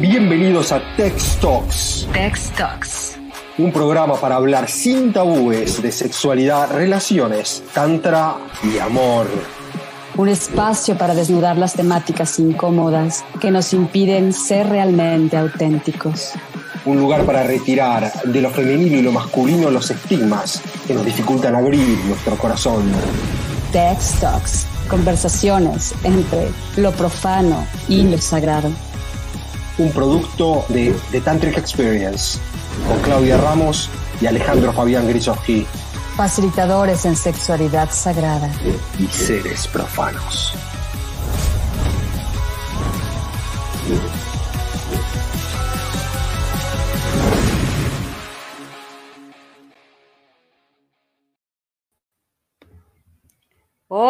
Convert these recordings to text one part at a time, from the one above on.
Bienvenidos a Tex Talks. Tex Talks. Un programa para hablar sin tabúes de sexualidad, relaciones, tantra y amor. Un espacio para desnudar las temáticas incómodas que nos impiden ser realmente auténticos. Un lugar para retirar de lo femenino y lo masculino los estigmas que nos dificultan abrir nuestro corazón. Tex Talks. Conversaciones entre lo profano y lo sagrado un producto de The Tantric Experience, con Claudia Ramos y Alejandro Fabián Grisoski. Facilitadores en sexualidad sagrada y seres profanos.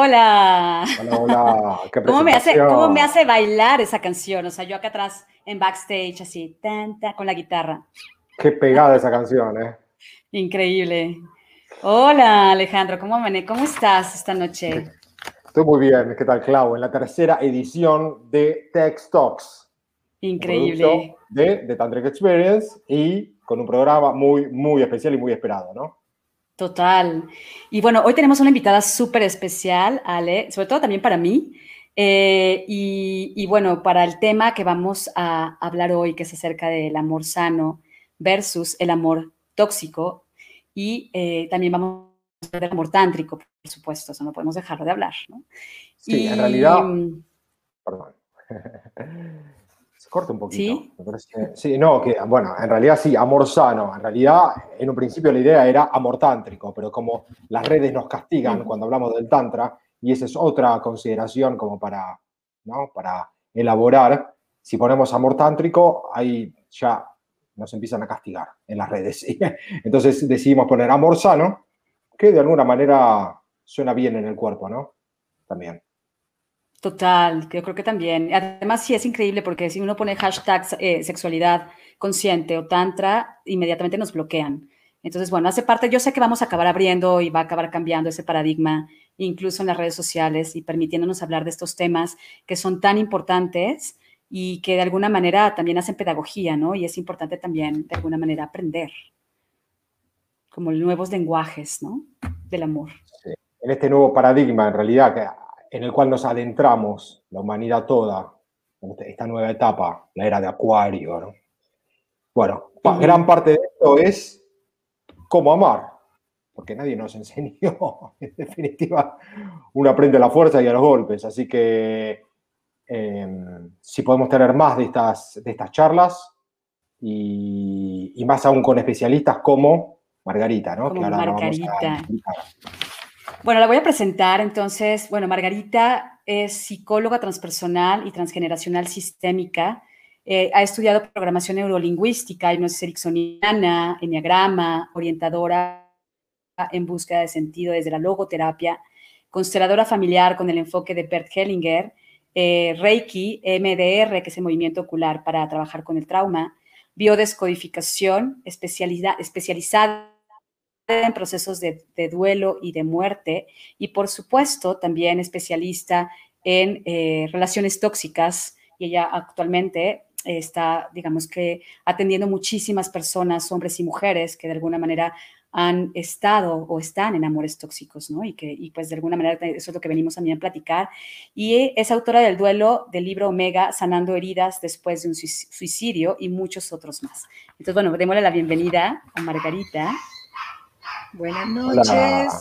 Hola. Hola, hola. ¿Cómo, me hace, ¿Cómo me hace bailar esa canción? O sea, yo acá atrás en backstage, así, tan, con la guitarra. Qué pegada esa canción, ¿eh? Increíble. Hola, Alejandro, ¿cómo, ¿cómo estás esta noche? Estoy muy bien, ¿qué tal, Clau? En la tercera edición de Text Talks. Increíble. De The Tantric Experience y con un programa muy, muy especial y muy esperado, ¿no? Total. Y bueno, hoy tenemos una invitada súper especial, Ale, sobre todo también para mí. Eh, y, bueno, para el tema que vamos a hablar hoy, que es acerca del amor sano versus el amor tóxico. Y eh, también vamos a hablar del amor tántrico, por supuesto, eso no podemos dejarlo de hablar, ¿no? Sí, en realidad. Perdón. corta un poquito. ¿Sí? sí, no, que bueno, en realidad sí, amor sano. En realidad, en un principio la idea era amor tántrico, pero como las redes nos castigan cuando hablamos del tantra, y esa es otra consideración como para, ¿no? para elaborar, si ponemos amor tántrico, ahí ya nos empiezan a castigar en las redes. Entonces decidimos poner amor sano, que de alguna manera suena bien en el cuerpo, ¿no? También. Total, yo creo que también. Además, sí es increíble porque si uno pone hashtag eh, sexualidad consciente o tantra, inmediatamente nos bloquean. Entonces, bueno, hace parte, yo sé que vamos a acabar abriendo y va a acabar cambiando ese paradigma, incluso en las redes sociales y permitiéndonos hablar de estos temas que son tan importantes y que de alguna manera también hacen pedagogía, ¿no? Y es importante también, de alguna manera, aprender como nuevos lenguajes, ¿no? Del amor. En este nuevo paradigma, en realidad, que en el cual nos adentramos, la humanidad toda, esta nueva etapa, la era de Acuario. Bueno, gran parte de esto es cómo amar, porque nadie nos enseñó, en definitiva, uno aprende a la fuerza y a los golpes, así que em, si podemos tener más de estas, de estas charlas y, más aún con especialistas como Margarita, ¿no? Como Margarita. Bueno, la voy a presentar entonces. Bueno, Margarita es psicóloga transpersonal y transgeneracional sistémica. Eh, ha estudiado programación neurolingüística, hipnosis ericksoniana, enneagrama, orientadora en búsqueda de sentido desde la logoterapia, consteladora familiar con el enfoque de Bert Hellinger, eh, Reiki, MDR, que es el movimiento ocular para trabajar con el trauma, biodescodificación, especializada en procesos de, duelo y de muerte y por supuesto también especialista en eh, relaciones tóxicas y ella actualmente está, digamos que, atendiendo muchísimas personas, hombres y mujeres, que de alguna manera han estado o están en amores tóxicos, ¿no? Y que, y pues de alguna manera eso es lo que venimos también a platicar. Y es autora del duelo del libro Omega, Sanando Heridas después de un suicidio y muchos otros más. Entonces, bueno, démosle la bienvenida a Margarita. Buenas noches.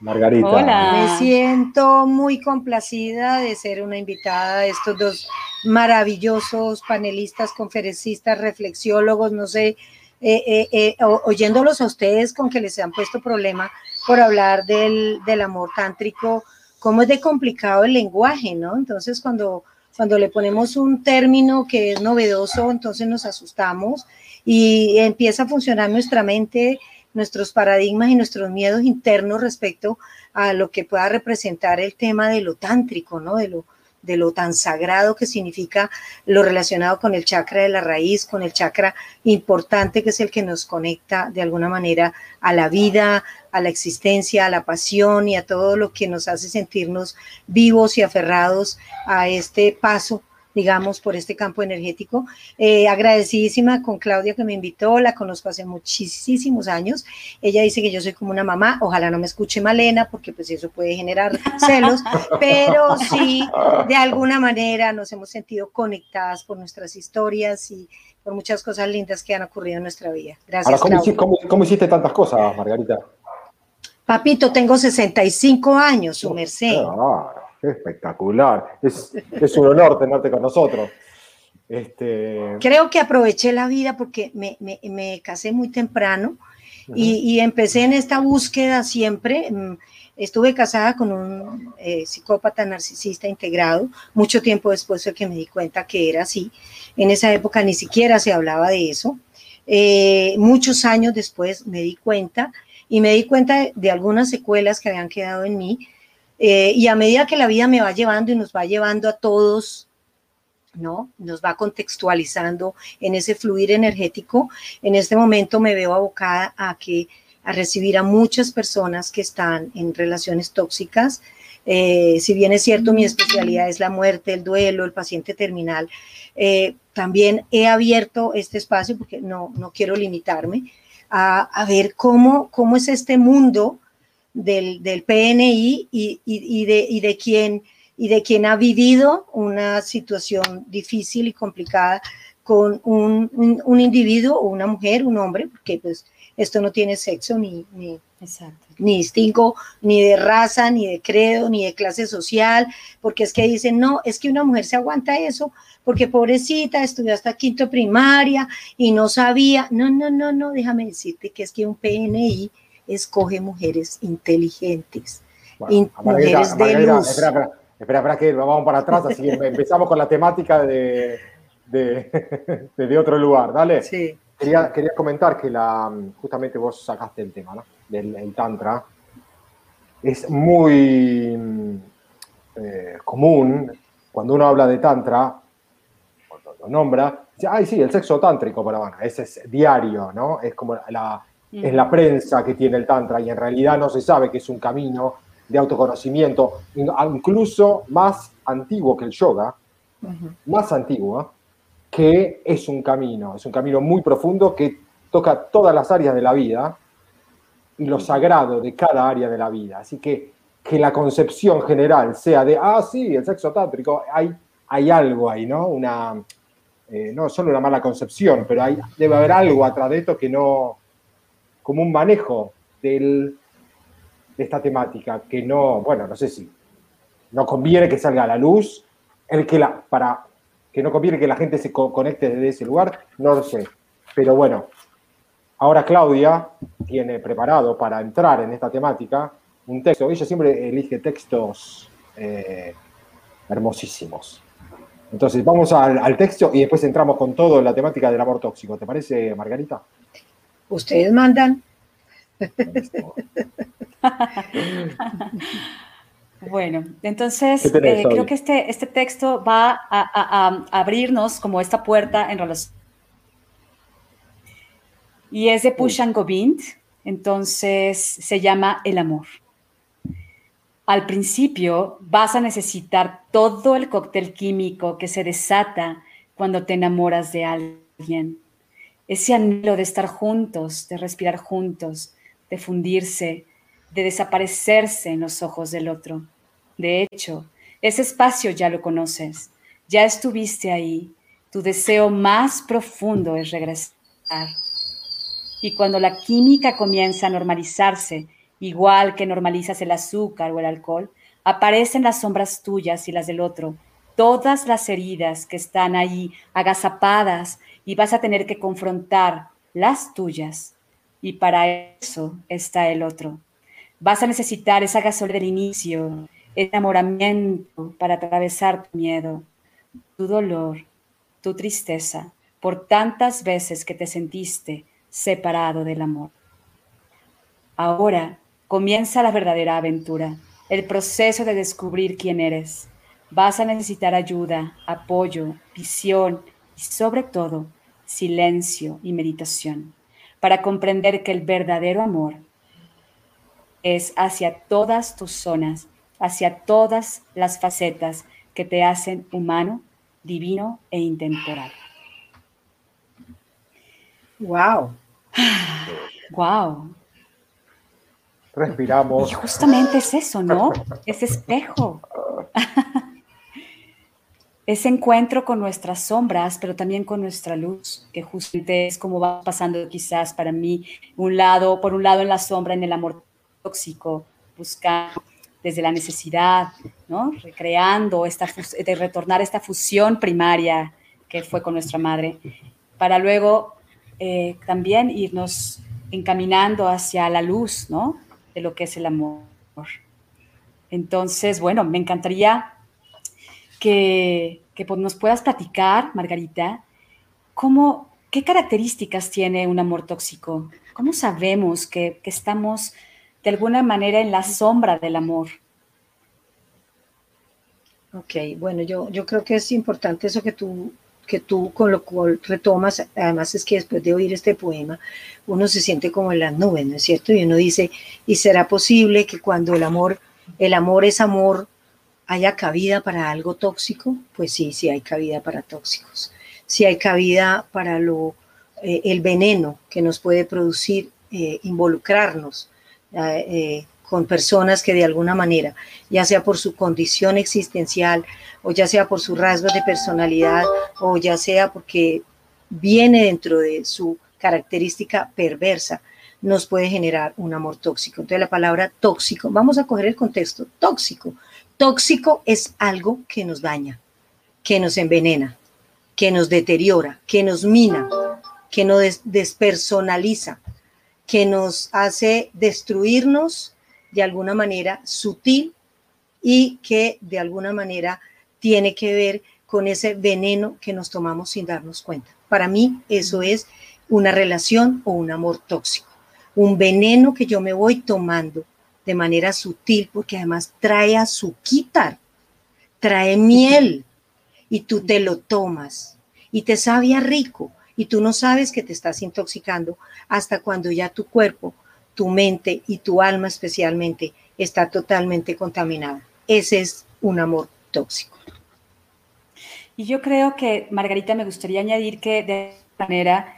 Margarita. Hola. Me siento muy complacida de ser una invitada de estos dos maravillosos panelistas, conferencistas, reflexiólogos, no sé, eh, eh, eh, oyéndolos a ustedes con que les han puesto problema por hablar del, del, amor tántrico, cómo es de complicado el lenguaje, ¿no? Entonces, cuando, cuando le ponemos un término que es novedoso, entonces nos asustamos y empieza a funcionar nuestra mente nuestros paradigmas y nuestros miedos internos respecto a lo que pueda representar el tema de lo tántrico, ¿no? De lo, de lo tan sagrado que significa lo relacionado con el chakra de la raíz, con el chakra importante que es el que nos conecta de alguna manera a la vida, a la existencia, a la pasión y a todo lo que nos hace sentirnos vivos y aferrados a este paso digamos, por este campo energético. Eh, agradecidísima con Claudia que me invitó, la conozco hace muchísimos años. Ella dice que yo soy como una mamá, ojalá no me escuche Malena, porque pues eso puede generar celos, pero sí, de alguna manera nos hemos sentido conectadas por nuestras historias y por muchas cosas lindas que han ocurrido en nuestra vida. Gracias. ¿cómo, hiciste tantas cosas, Margarita? Papito, tengo 65 años, su merced. Ah, espectacular. Es, un honor tenerte con nosotros. Este... Creo que aproveché la vida porque me, casé muy temprano y, empecé en esta búsqueda siempre. Mm, estuve casada con un eh, psicópata narcisista integrado. Mucho tiempo después de que me di cuenta que era así. En esa época ni siquiera se hablaba de eso. Eh, muchos años después me di cuenta y me di cuenta de algunas secuelas que habían quedado en mí eh, y a medida que la vida me va llevando y nos va llevando a todos, ¿no? Nos va contextualizando en ese fluir energético. En este momento me veo abocada a que a recibir a muchas personas que están en relaciones tóxicas. Eh, si bien es cierto, mi especialidad es la muerte, el duelo, el paciente terminal, eh, también he abierto este espacio porque no, no quiero limitarme a, a ver cómo, cómo es este mundo del, del PNI y, y, de, y, de quien, y de quien ha vivido una situación difícil y complicada con un, un, individuo o una mujer, un hombre, porque pues esto no tiene sexo ni, ni, ni distingo ni de raza, ni de credo, ni de clase social, porque es que dicen, no, es que una mujer se aguanta eso, porque pobrecita, estudió hasta quinto primaria y no sabía. No, no, no, no, déjame decirte que es que un PNI escoge mujeres inteligentes, mujeres de luz. Espera, espera, que vamos para atrás, así empezamos con la temática de, de, de, otro lugar, ¿dale? Sí. Quería, quería comentar que la, justamente vos sacaste el tema, ¿no? Del Tantra. Es muy eh, común cuando uno habla de Tantra, cuando lo nombra, dice, ay, sí, el sexo tántrico, pero bueno, ese es diario, ¿no? Es como la, es la prensa que tiene el Tantra y en realidad no se sabe que es un camino de autoconocimiento, incluso más antiguo que el yoga, más antiguo, que es un camino, es un camino muy profundo que toca todas las áreas de la vida y lo sagrado de cada área de la vida. Así que que la concepción general sea de, ah, sí, el sexo tántrico, hay, hay algo ahí, ¿no? Una, eh, no solo una mala concepción, pero hay, debe haber algo atrás de esto que no, como un manejo de esta temática que no, bueno, no sé si no conviene que salga a la luz, el que la, para que no conviene que la gente se conecte desde ese lugar, no lo sé. Pero bueno, ahora Claudia tiene preparado para entrar en esta temática un texto. Ella siempre elige textos eh, hermosísimos. Entonces, vamos al, al, texto y después entramos con todo en la temática del amor tóxico. ¿Te parece, Margarita? Ustedes mandan. Bueno, entonces eh, creo que este, este texto va a, abrirnos como esta puerta en relación. Y es de Pushan Govind, entonces se llama El amor. Al principio vas a necesitar todo el cóctel químico que se desata cuando te enamoras de alguien ese anhelo de estar juntos, de respirar juntos, de fundirse, de desaparecerse en los ojos del otro. De hecho, ese espacio ya lo conoces, ya estuviste ahí, tu deseo más profundo es regresar. Y cuando la química comienza a normalizarse, igual que normalizas el azúcar o el alcohol, aparecen las sombras tuyas y las del otro, todas las heridas que están ahí agazapadas y vas a tener que confrontar las tuyas. Y para eso está el otro. Vas a necesitar esa gasolina del inicio, ese enamoramiento para atravesar tu miedo, tu dolor, tu tristeza, por tantas veces que te sentiste separado del amor. Ahora comienza la verdadera aventura, el proceso de descubrir quién eres. Vas a necesitar ayuda, apoyo, visión y sobre todo silencio y meditación para comprender que el verdadero amor es hacia todas tus zonas, hacia todas las facetas que te hacen humano divino e intemporal. Wow. Wow. Respiramos. Y justamente es eso, ¿no? Ese espejo. Ese encuentro con nuestras sombras, pero también con nuestra luz, que justamente es como va pasando quizás para mí, un lado, por un lado en la sombra, en el amor tóxico, buscando desde la necesidad, ¿no? Recreando esta, de retornar esta fusión primaria que fue con nuestra madre, para luego eh, también irnos encaminando hacia la luz, ¿no? De lo que es el amor. Entonces, bueno, me encantaría que, que pues, nos puedas platicar, Margarita, cómo, qué características tiene un amor tóxico. ¿Cómo sabemos que, que estamos de alguna manera en la sombra del amor? Ok, bueno, yo, yo creo que es importante eso que tú que tú con lo cual retomas, además es que después de oír este poema, uno se siente como en las nubes, ¿no es cierto? Y uno dice, ¿y será posible que cuando el amor, el amor es amor, haya cabida para algo tóxico? Pues sí, sí hay cabida para tóxicos. Sí hay cabida para lo, eh, el veneno que nos puede producir eh, involucrarnos eh, con personas que de alguna manera, ya sea por su condición existencial o ya sea por sus rasgos de personalidad o ya sea porque viene dentro de su característica perversa, nos puede generar un amor tóxico. Entonces la palabra tóxico, vamos a coger el contexto, tóxico. Tóxico es algo que nos daña, que nos envenena, que nos deteriora, que nos mina, que nos despersonaliza, que nos hace destruirnos de alguna manera sutil y que de alguna manera tiene que ver con ese veneno que nos tomamos sin darnos cuenta. Para mí eso es una relación o un amor tóxico, un veneno que yo me voy tomando de manera sutil porque además trae azuquitar, trae miel y tú te lo tomas y te sabía rico y tú no sabes que te estás intoxicando hasta cuando ya tu cuerpo tu mente y tu alma especialmente está totalmente contaminada. Ese es un amor tóxico. Y yo creo que, Margarita, me gustaría añadir que de manera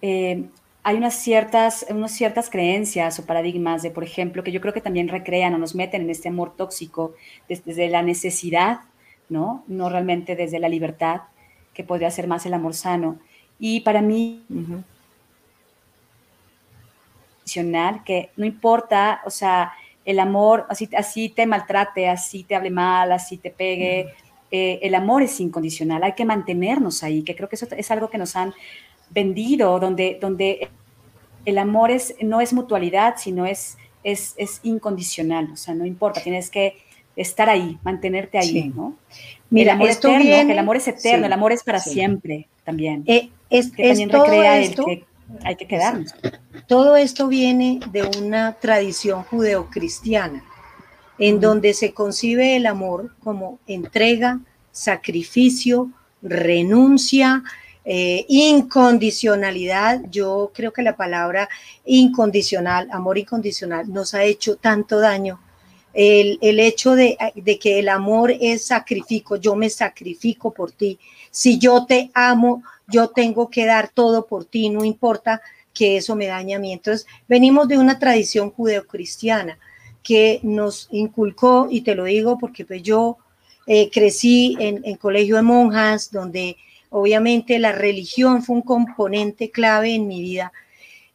eh, hay unas ciertas, unas ciertas creencias o paradigmas de, por ejemplo, que yo creo que también recrean o nos meten en este amor tóxico desde, la necesidad, ¿no? No realmente desde la libertad, que podría ser más el amor sano. Y para mí, que no importa, o sea, el amor, así, así te maltrate, así te hable mal, así te pegue, eh, el amor es incondicional, hay que mantenernos ahí, que creo que eso es algo que nos han vendido, donde, donde el amor es, no es mutualidad, sino es, es, es incondicional, o sea, no importa, tienes que estar ahí, mantenerte ahí, ¿no? Mira, el amor esto eterno, el amor es eterno, el amor es para siempre también. Eh, es, que también recrea el que hay que quedarnos. Todo esto viene de una tradición judeocristiana, en donde se concibe el amor como entrega, sacrificio, renuncia, eh, incondicionalidad. Yo creo que la palabra incondicional, amor incondicional, nos ha hecho tanto daño. El, hecho de, de, que el amor es sacrificio, yo me sacrifico por ti. Si yo te amo, yo tengo que dar todo por ti, no importa que eso me dañe a mí. Entonces, venimos de una tradición judeocristiana que nos inculcó, y te lo digo porque pues yo eh, crecí en, en colegio de monjas, donde obviamente la religión fue un componente clave en mi vida.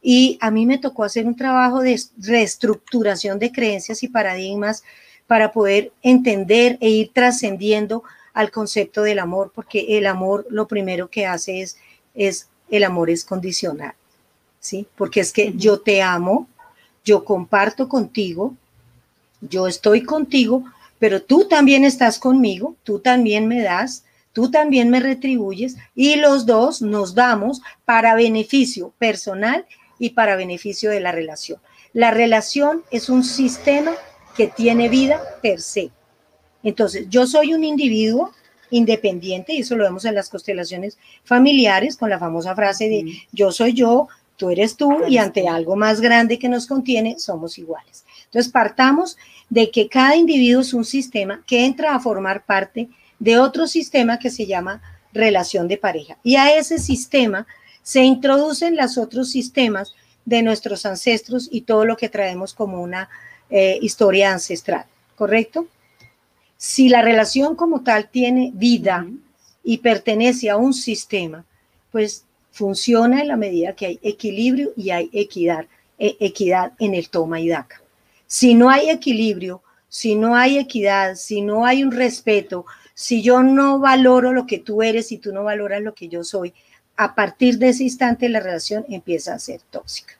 Y a mí me tocó hacer un trabajo de reestructuración de creencias y paradigmas para poder entender e ir trascendiendo al concepto del amor, porque el amor lo primero que hace es, es el amor es condicional, ¿sí? Porque es que yo te amo, yo comparto contigo, yo estoy contigo, pero tú también estás conmigo, tú también me das, tú también me retribuyes y los dos nos damos para beneficio personal y para beneficio de la relación. La relación es un sistema que tiene vida per se. Entonces, yo soy un individuo independiente, y eso lo vemos en las constelaciones familiares, con la famosa frase de yo soy yo, tú eres tú, y ante algo más grande que nos contiene, somos iguales. Entonces, partamos de que cada individuo es un sistema que entra a formar parte de otro sistema que se llama relación de pareja. Y a ese sistema se introducen los otros sistemas de nuestros ancestros y todo lo que traemos como una eh, historia ancestral, ¿correcto? Si la relación como tal tiene vida y pertenece a un sistema, pues funciona en la medida que hay equilibrio y hay equidad, e, equidad en el toma y daca. Si no hay equilibrio, si no hay equidad, si no hay un respeto, si yo no valoro lo que tú eres y tú no valoras lo que yo soy, a partir de ese instante la relación empieza a ser tóxica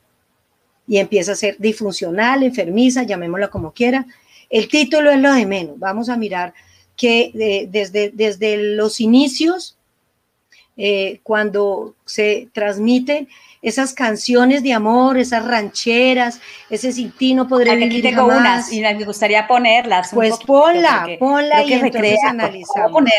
y empieza a ser disfuncional, enfermiza, llamémosla como quiera. El título es lo de menos. Vamos a mirar que eh, desde, desde los inicios, eh, cuando se transmiten esas canciones de amor, esas rancheras, ese sin ti no podré Aquí vivir tengo jamás. unas y me gustaría ponerlas. Pues poquito, ponla, ponla y entonces recrea. analizamos. Poner.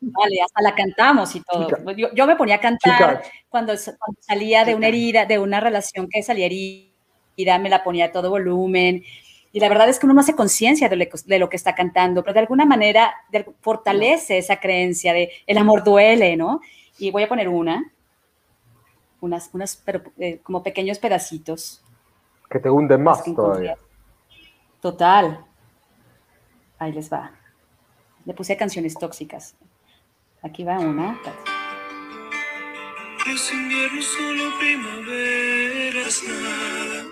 Vale, hasta la cantamos y todo. Yo, yo me ponía a cantar cuando, cuando salía de una herida, de una relación que salía herida, me la ponía a todo volumen. Y la verdad es que uno no hace conciencia de, lo que- de lo que está cantando, pero de alguna manera de- fortalece esa creencia de el amor duele, ¿no? Y voy a poner una, unas, unas pero, eh, como pequeños pedacitos. Que te hunden más todavía. Total. Ahí les va. Le puse canciones tóxicas. Aquí va una. Es invierno, solo primavera es nada.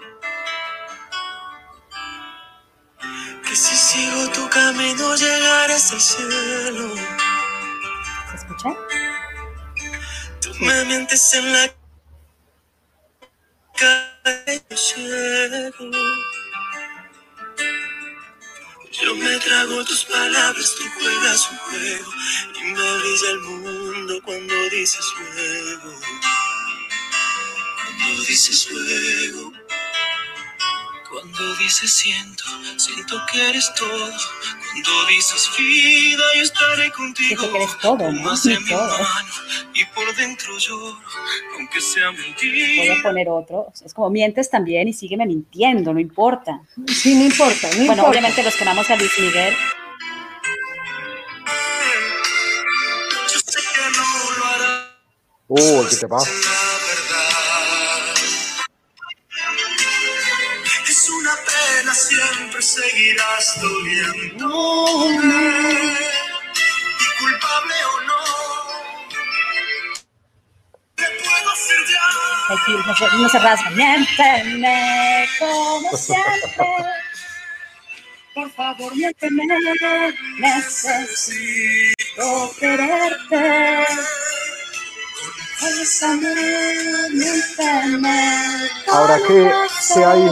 Que si sigo tu camino llegarás al cielo. Me mientes en la calle yo me trago tus palabras, tú juegas un juego y me brilla el mundo cuando dices luego. Cuando dices luego. Cuando dices siento, siento que eres todo. Cuando dices vida, yo estaré contigo. Siento que eres todo, ¿no? Tomas de mi Todo. mano y por dentro lloro, aunque sea Voy mentira. a poner otro. Es como mientes también y sígueme mintiendo, no importa. Sí, no importa, no Bueno, importa. obviamente los que amamos a Luis Miguel, Yo sé que no lo harás. Uy, ¿qué te pasa? Seguirás doliéndome. Y culpable o no, te puedo hacer ya. aquí no se, no se rasga. Miénteme como siempre. Por favor, miénteme. Necesito quererte. Ahora, ¿qué, qué hay?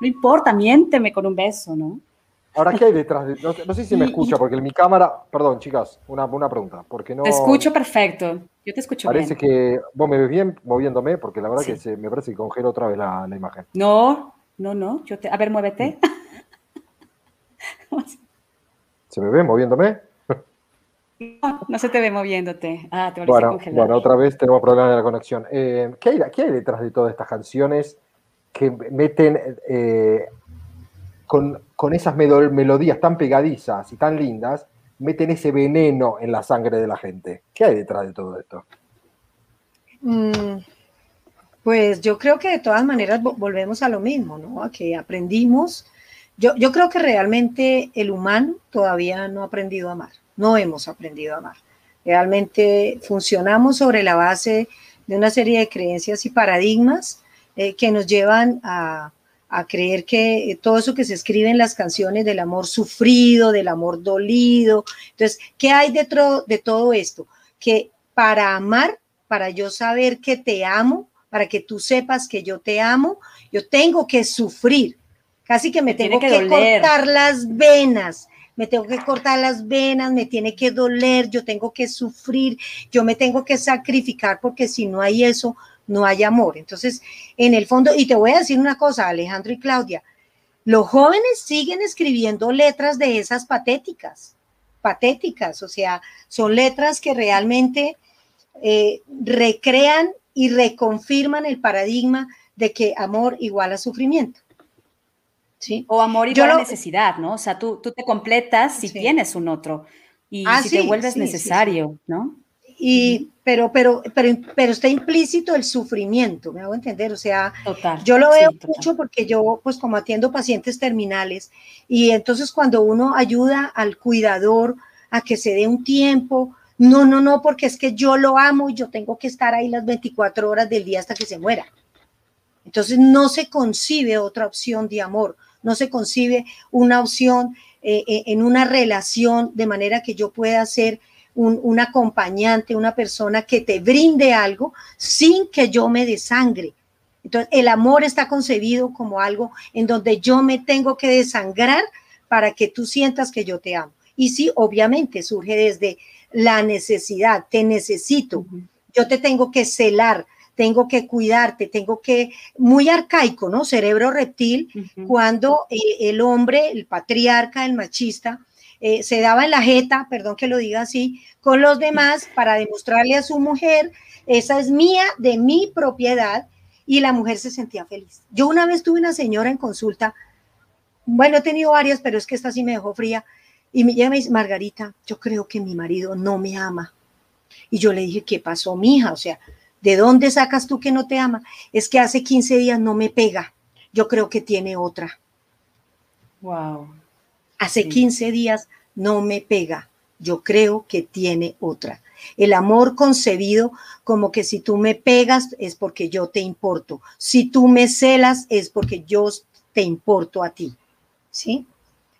No importa, miénteme con un beso, ¿no? Ahora, ¿qué hay detrás? De, no, no sé si me escucha, porque mi cámara, perdón, chicas, una, una pregunta, porque no... Te escucho perfecto. Yo te escucho Parece bien. que vos me ves bien moviéndome, porque la verdad Sí. que se, me parece que congela otra vez la, la imagen. No, no, no. Yo te... A ver, muévete. ¿Se me ve moviéndome? No, no se te ve moviéndote. Ah, te volviste a Bueno, congelar. bueno, otra vez tenemos problemas de la conexión. Eh, ¿qué, hay, qué hay detrás de todas estas canciones que meten eh, con, con esas melodías tan pegadizas y tan lindas, meten ese veneno en la sangre de la gente? ¿Qué hay detrás de todo esto? Mm, Pues yo creo que de todas maneras vo- volvemos a lo mismo, ¿no? A que aprendimos. Yo, yo creo que realmente el humano todavía no ha aprendido a amar, no hemos aprendido a amar. Realmente funcionamos sobre la base de una serie de creencias y paradigmas eh, que nos llevan a, a creer que eh, todo eso que se escribe en las canciones del amor sufrido, del amor dolido. Entonces, ¿qué hay dentro de todo esto? Que para amar, para yo saber que te amo, para que tú sepas que yo te amo, yo tengo que sufrir. Casi que me tengo que cortar las venas, me tengo que cortar las venas, me tiene que doler, yo tengo que sufrir, yo me tengo que sacrificar porque si no hay eso, no hay amor. Entonces, en el fondo, y te voy a decir una cosa, Alejandro y Claudia, los jóvenes siguen escribiendo letras de esas patéticas, patéticas, o sea, son letras que realmente eh, recrean y reconfirman el paradigma de que amor igual a sufrimiento. ¿Sí? O amor igual a necesidad, ¿no? O sea, tú, tú te completas si tienes un otro y ah, si te vuelves necesario, ¿no? Y, pero, pero, pero, pero está implícito el sufrimiento, me hago entender, o sea, yo lo veo mucho porque yo, pues como atiendo pacientes terminales, y entonces cuando uno ayuda al cuidador a que se dé un tiempo, no, no, no, porque es que yo lo amo y yo tengo que estar ahí las 24 horas del día hasta que se muera. Entonces no se concibe otra opción de amor, no se concibe una opción eh, eh, en una relación de manera que yo pueda ser un, acompañante, una persona que te brinde algo sin que yo me desangre. Entonces, el amor está concebido como algo en donde yo me tengo que desangrar para que tú sientas que yo te amo. Y sí, obviamente surge desde la necesidad, te necesito, yo te tengo que celar, tengo que cuidarte, tengo que, muy arcaico, ¿no? Cerebro reptil, cuando eh, el hombre, el patriarca, el machista, eh, se daba en la jeta, perdón que lo diga así, con los demás para demostrarle a su mujer, esa es mía, de mi propiedad, y la mujer se sentía feliz. Yo una vez tuve una señora en consulta, bueno, he tenido varias, pero es que esta sí me dejó fría, y me llama Margarita, yo creo que mi marido no me ama. Y yo le dije, ¿qué pasó, mija? O sea, ¿de dónde sacas tú que no te ama? Es que hace 15 días no me pega. Yo creo que tiene otra. Wow. Hace 15 días no me pega. Yo creo que tiene otra. El amor concebido como que si tú me pegas es porque yo te importo. Si tú me celas es porque yo te importo a ti. ¿Sí?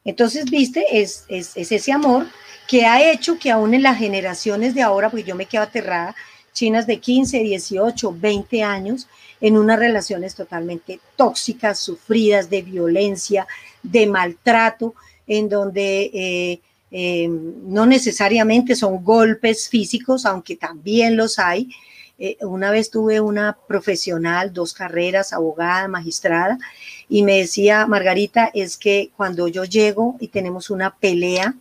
Entonces, viste, es, es, es ese amor que ha hecho que aún en las generaciones de ahora, porque yo me quedo aterrada, chinas de 15, 18, 20 años, en unas relaciones totalmente tóxicas, sufridas de violencia, de maltrato, en donde eh, eh, no necesariamente son golpes físicos, aunque también los hay. Eh, una vez tuve una profesional, dos carreras, abogada, magistrada, y me decía, Margarita, es que cuando yo llego y tenemos una pelea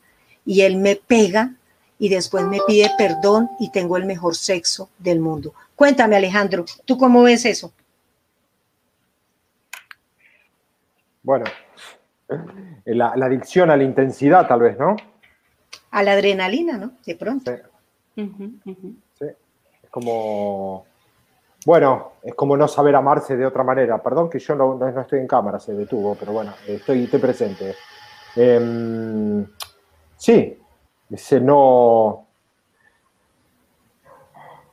y él me pega y después me pide perdón y tengo el mejor sexo del mundo. Cuéntame, Alejandro, ¿tú cómo ves eso? Bueno, la, adicción a la intensidad, tal vez, ¿no? A la adrenalina, ¿no? De pronto. Sí. Es como. Bueno, es como no saber amarse de otra manera. Perdón que yo no, no estoy en cámara, se detuvo, pero bueno, estoy, estoy presente. Em, sí, ese no.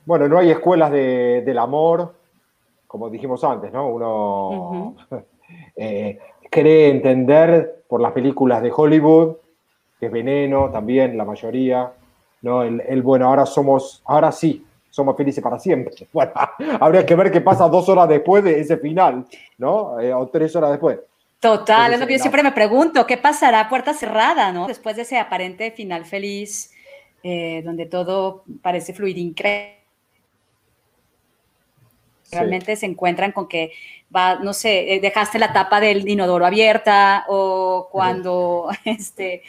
Bueno, no hay escuelas del amor, como dijimos antes, ¿no? Uno. cree entender por las películas de Hollywood, que es veneno también, la mayoría, ¿no? El, bueno, ahora somos, ahora sí, somos felices para siempre. Bueno, habría que ver qué pasa dos horas después de ese final, ¿no? Eh, o tres horas después. Total, es lo que yo siempre me pregunto, ¿qué pasará a puerta cerrada, ¿no? Después de ese aparente final feliz, eh, donde todo parece fluir increíble Realmente se encuentran con que va, no sé, eh, dejaste la tapa del inodoro abierta o cuando este,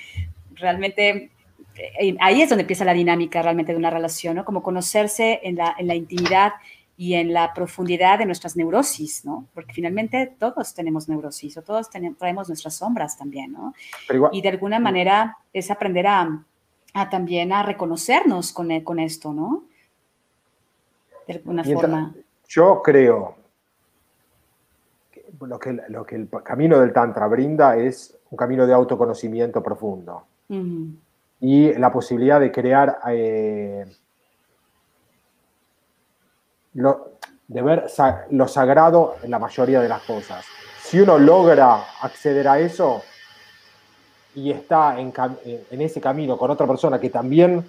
realmente eh, ahí es donde empieza la dinámica realmente de una relación, ¿no? Como conocerse en la, en la intimidad y en la profundidad de nuestras neurosis, ¿no? Porque finalmente todos tenemos neurosis o todos tenemos, traemos nuestras sombras también, ¿no? y de alguna manera es aprender a, a también a reconocernos con, con esto, ¿no? De alguna forma. Yo creo que lo, que lo que el camino del Tantra brinda es un camino de autoconocimiento profundo y la posibilidad de crear, eh, de ver lo sagrado en la mayoría de las cosas. Si uno logra acceder a eso y está en, ese camino con otra persona que también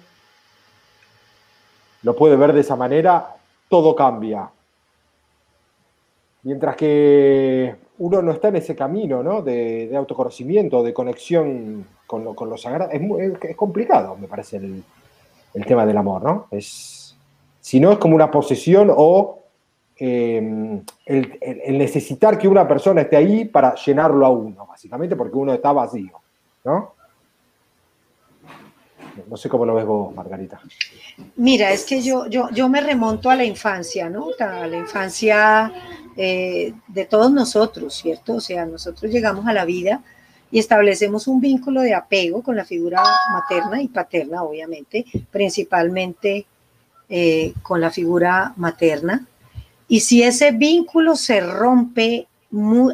lo puede ver de esa manera, todo cambia Mientras que uno no está en ese camino ¿no? de, autoconocimiento, de conexión con lo, con sagrado, es, complicado, me parece, el, tema del amor, ¿no? Es, si no, es como una posesión o em, el, necesitar que una persona esté ahí para llenarlo a uno, básicamente porque uno está vacío, ¿no? No sé cómo lo ves vos, Margarita. Mira, es que yo, yo, yo me remonto a la infancia, ¿no? A la infancia eh, de todos nosotros, ¿cierto? O sea, nosotros llegamos a la vida y establecemos un vínculo de apego con la figura materna y paterna, obviamente, principalmente eh, con la figura materna. Y si ese vínculo se rompe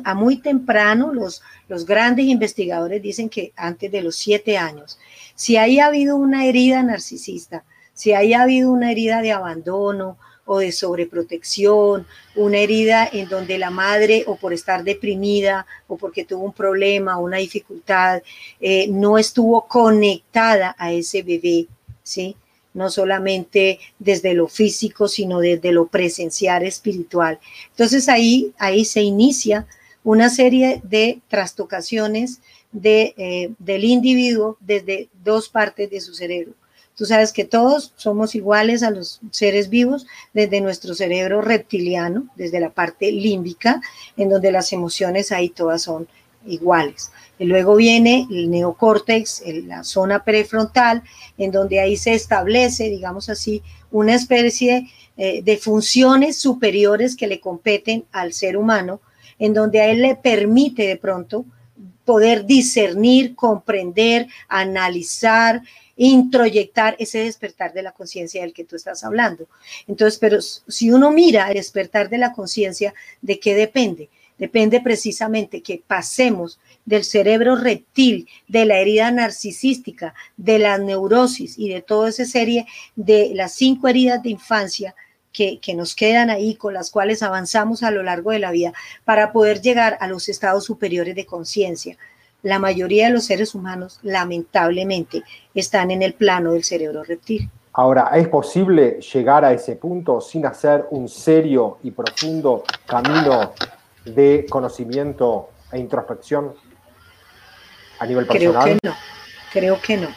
a muy temprano, los, los grandes investigadores dicen que antes de los siete años, si ahí ha habido una herida narcisista, si ahí ha habido una herida de abandono o de sobreprotección, una herida en donde la madre o por estar deprimida o porque tuvo un problema una dificultad, eh, no estuvo conectada a ese bebé, ¿sí? No solamente desde lo físico, sino desde lo presencial espiritual. Entonces ahí, ahí se inicia una serie de trastocaciones de, eh, del individuo desde dos partes de su cerebro. Tú sabes que todos somos iguales a los seres vivos desde nuestro cerebro reptiliano, desde la parte límbica, en donde las emociones ahí todas son iguales. Y luego viene el neocórtex, la zona prefrontal, en donde ahí se establece, digamos así, una especie eh, de funciones superiores que le competen al ser humano, en donde a él le permite de pronto poder discernir, comprender, analizar, introyectar ese despertar de la conciencia del que tú estás hablando. Entonces, pero si uno mira el despertar de la conciencia, ¿de qué depende? Depende precisamente que pasemos del cerebro reptil, de la herida narcisística, de la neurosis y de toda esa serie de las cinco heridas de infancia que, que, nos quedan ahí, con las cuales avanzamos a lo largo de la vida, para poder llegar a los estados superiores de conciencia. La mayoría de los seres humanos, lamentablemente, están en el plano del cerebro reptil. Ahora, ¿es posible llegar a ese punto sin hacer un serio y profundo camino de conocimiento e introspección a nivel personal? Creo que no, creo que no.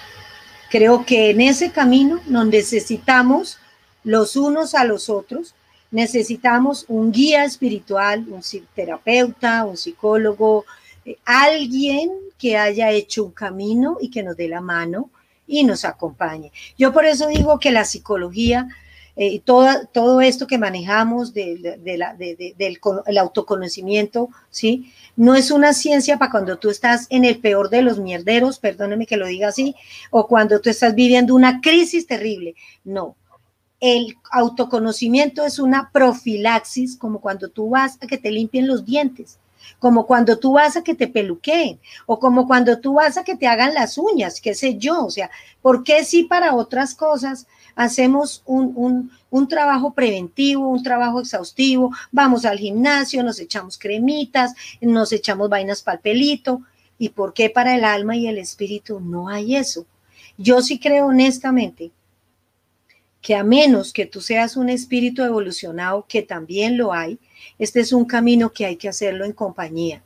Creo que en ese camino nos necesitamos los unos a los otros, necesitamos un guía espiritual, un terapeuta, un psicólogo, eh, alguien que haya hecho un camino y que nos dé la mano y nos acompañe. Yo por eso digo que la psicología eh, todo esto que manejamos de, del autoconocimiento, ¿sí? No es una ciencia para cuando tú estás en el peor de los mierderos, perdóneme que lo diga así, o cuando tú estás viviendo una crisis terrible. No. El autoconocimiento es una profilaxis, como cuando tú vas a que te limpien los dientes como cuando tú vas a que te peluqueen o como cuando tú vas a que te hagan las uñas, qué sé yo, o sea, ¿por qué si para otras cosas hacemos un, trabajo preventivo, un trabajo exhaustivo, vamos al gimnasio, nos echamos cremitas, nos echamos vainas para el pelito. ¿Y por qué para el alma y el espíritu no hay eso? Yo sí creo honestamente que a menos que tú seas un espíritu evolucionado, que también lo hay, este es un camino que hay que hacerlo en compañía.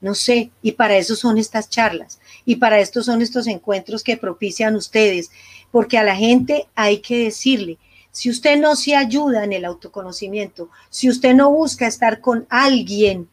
No sé, y para eso son estas charlas, y para esto son estos encuentros que propician ustedes, porque a la gente hay que decirle, si usted no se ayuda en el autoconocimiento, si usted no busca estar con alguien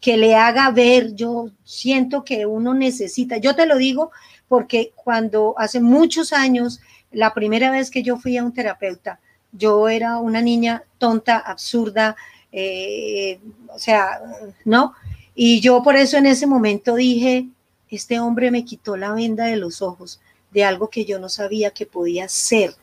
que le haga ver, yo siento que uno necesita, yo te lo digo porque cuando hace muchos años, la primera vez que yo fui a un terapeuta, yo era una niña tonta, absurda, eh, o sea, ¿no? Y yo por eso en ese momento dije, este hombre me quitó la venda de los ojos de algo que yo no sabía que podía ser,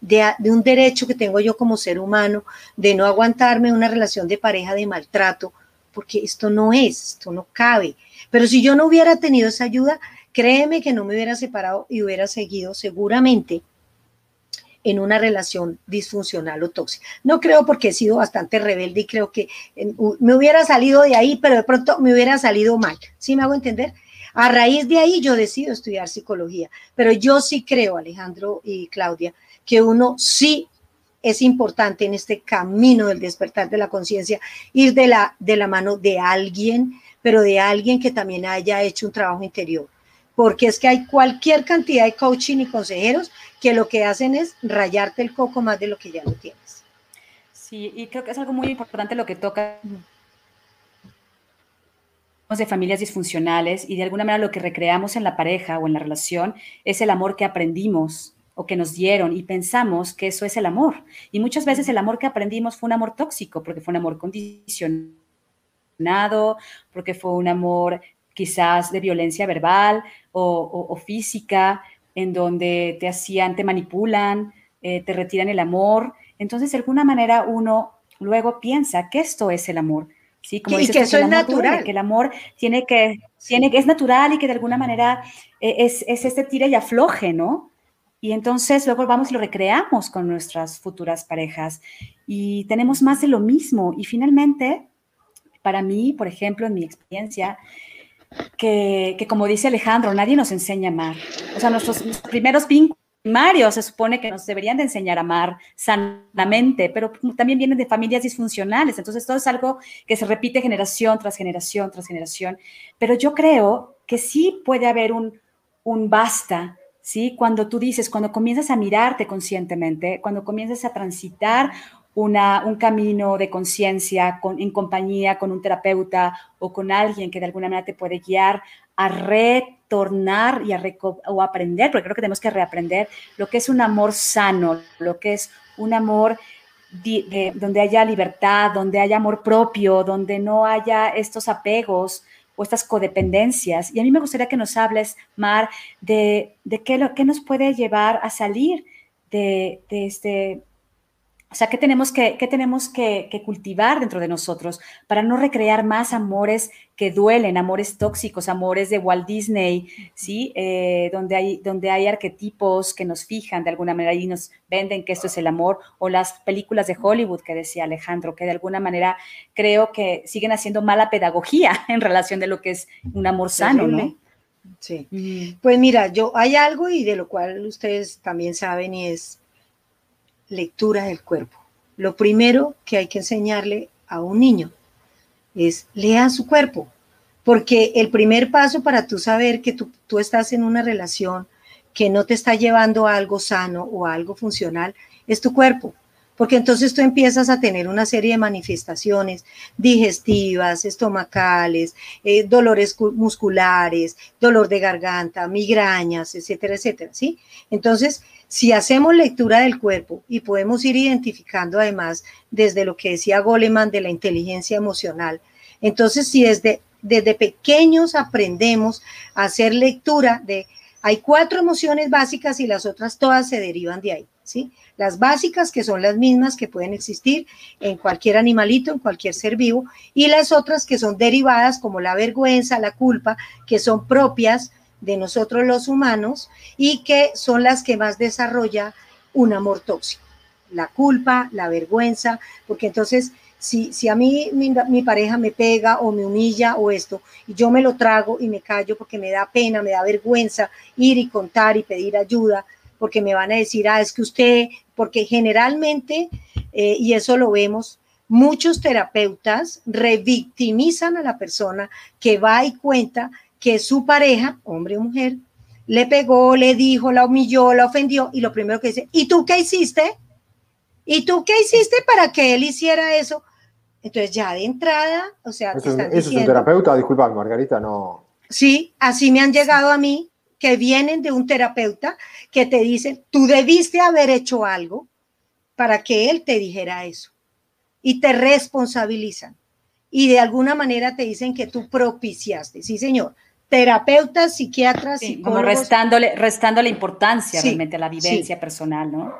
de, un derecho que tengo yo como ser humano, de no aguantarme una relación de pareja de maltrato, porque esto no es, esto no cabe. Pero si yo no hubiera tenido esa ayuda, créeme que no me hubiera separado y hubiera seguido seguramente en una relación disfuncional o tóxica. No creo porque he sido bastante rebelde y creo que me hubiera salido de ahí, pero de pronto me hubiera salido mal. ¿Sí me hago entender? A raíz de ahí yo decido estudiar psicología, pero yo sí creo, Alejandro y Claudia, que uno sí es importante en este camino del despertar de la conciencia ir de la, de la mano de alguien, pero de alguien que también haya hecho un trabajo interior. Porque es que hay cualquier cantidad de coaching y consejeros que lo que hacen es rayarte el coco más de lo que ya lo tienes. Sí, y creo que es algo muy importante lo que toca de familias disfuncionales y de alguna manera lo que recreamos en la pareja o en la relación es el amor que aprendimos o que nos dieron y pensamos que eso es el amor. Y muchas veces el amor que aprendimos fue un amor tóxico porque fue un amor condicional distorsionado, porque fue un amor quizás de violencia verbal o, física, en donde te hacían, te manipulan, eh, te retiran el amor. Entonces, de alguna manera, uno luego piensa que esto es el amor. ¿Sí? Como y que eso es natural. que el amor tiene que, tiene que, es natural y que de alguna manera eh, es, es este tira y afloje, ¿no? Y entonces luego vamos y lo recreamos con nuestras futuras parejas y tenemos más de lo mismo. Y finalmente, para mí, por ejemplo, en mi experiencia, que, como dice Alejandro, nadie nos enseña a amar. O sea, nuestros, primeros vínculos primarios se supone que nos deberían de enseñar a amar sanamente, pero también vienen de familias disfuncionales. Entonces, todo es algo que se repite generación tras generación tras generación. Pero yo creo que sí puede haber un, un basta ¿sí? Cuando tú dices, cuando comienzas a mirarte conscientemente, cuando comienzas a transitar una, un camino de conciencia en compañía con un terapeuta o con alguien que de alguna manera te puede guiar a retornar y a o aprender, porque creo que tenemos que reaprender lo que es un amor sano, lo que es un amor donde haya libertad, donde haya amor propio, donde no haya estos apegos o estas codependencias. Y a mí me gustaría que nos hables, Mar, de, de qué, qué nos puede llevar a salir de, de este, o sea, ¿qué tenemos, que, tenemos que, cultivar dentro de nosotros para no recrear más amores que duelen, amores tóxicos, amores de Walt Disney, ¿sí? Eh, donde, hay, donde hay arquetipos que nos fijan de alguna manera y nos venden que esto es el amor, o las películas de Hollywood que decía Alejandro, que de alguna manera creo que siguen haciendo mala pedagogía en relación de lo que es un amor sano, ¿no? Sí. Pues mira, yo hay algo y de lo cual ustedes también saben y es lectura del cuerpo. Lo primero que hay que enseñarle a un niño es lea su cuerpo, porque el primer paso para tú saber que tú, tú estás en una relación que no te está llevando a algo sano o algo funcional es tu cuerpo porque entonces tú empiezas a tener una serie de manifestaciones digestivas, estomacales, eh, dolores musculares, dolor de garganta, migrañas, etcétera, etcétera, ¿sí? Entonces, si hacemos lectura del cuerpo y podemos ir identificando además desde lo que decía Goleman de la inteligencia emocional, entonces si desde, desde pequeños aprendemos a hacer lectura de, hay cuatro emociones básicas y las otras todas se derivan de ahí, ¿sí? Las básicas, que son las mismas que pueden existir en cualquier animalito, en cualquier ser vivo, y las otras que son derivadas como la vergüenza, la culpa, que son propias de nosotros los humanos y que son las que más desarrolla un amor tóxico. La culpa, la vergüenza, porque entonces si, si a mí mi, pareja me pega o me humilla o esto, y yo me lo trago y me callo porque me da pena, me da vergüenza ir y contar y pedir ayuda, porque me van a decir, ah, es que usted, porque generalmente, eh, y eso lo vemos, muchos terapeutas revictimizan a la persona que va y cuenta que su pareja, hombre o mujer, le pegó, le dijo, la humilló, la ofendió y lo primero que dice, ¿y tú qué hiciste? ¿Y tú qué hiciste para que él hiciera eso? Entonces ya de entrada, o sea, eso, es un terapeuta, disculpa, Margarita, no. Sí, así me han llegado a mí que vienen de un terapeuta que te dicen, tú debiste haber hecho algo para que él te dijera eso. Y te responsabilizan. Y de alguna manera te dicen que tú propiciaste. Sí, señor terapeutas, psiquiatras, sí, Como restándole, restándole importancia realmente a la vivencia personal, ¿no?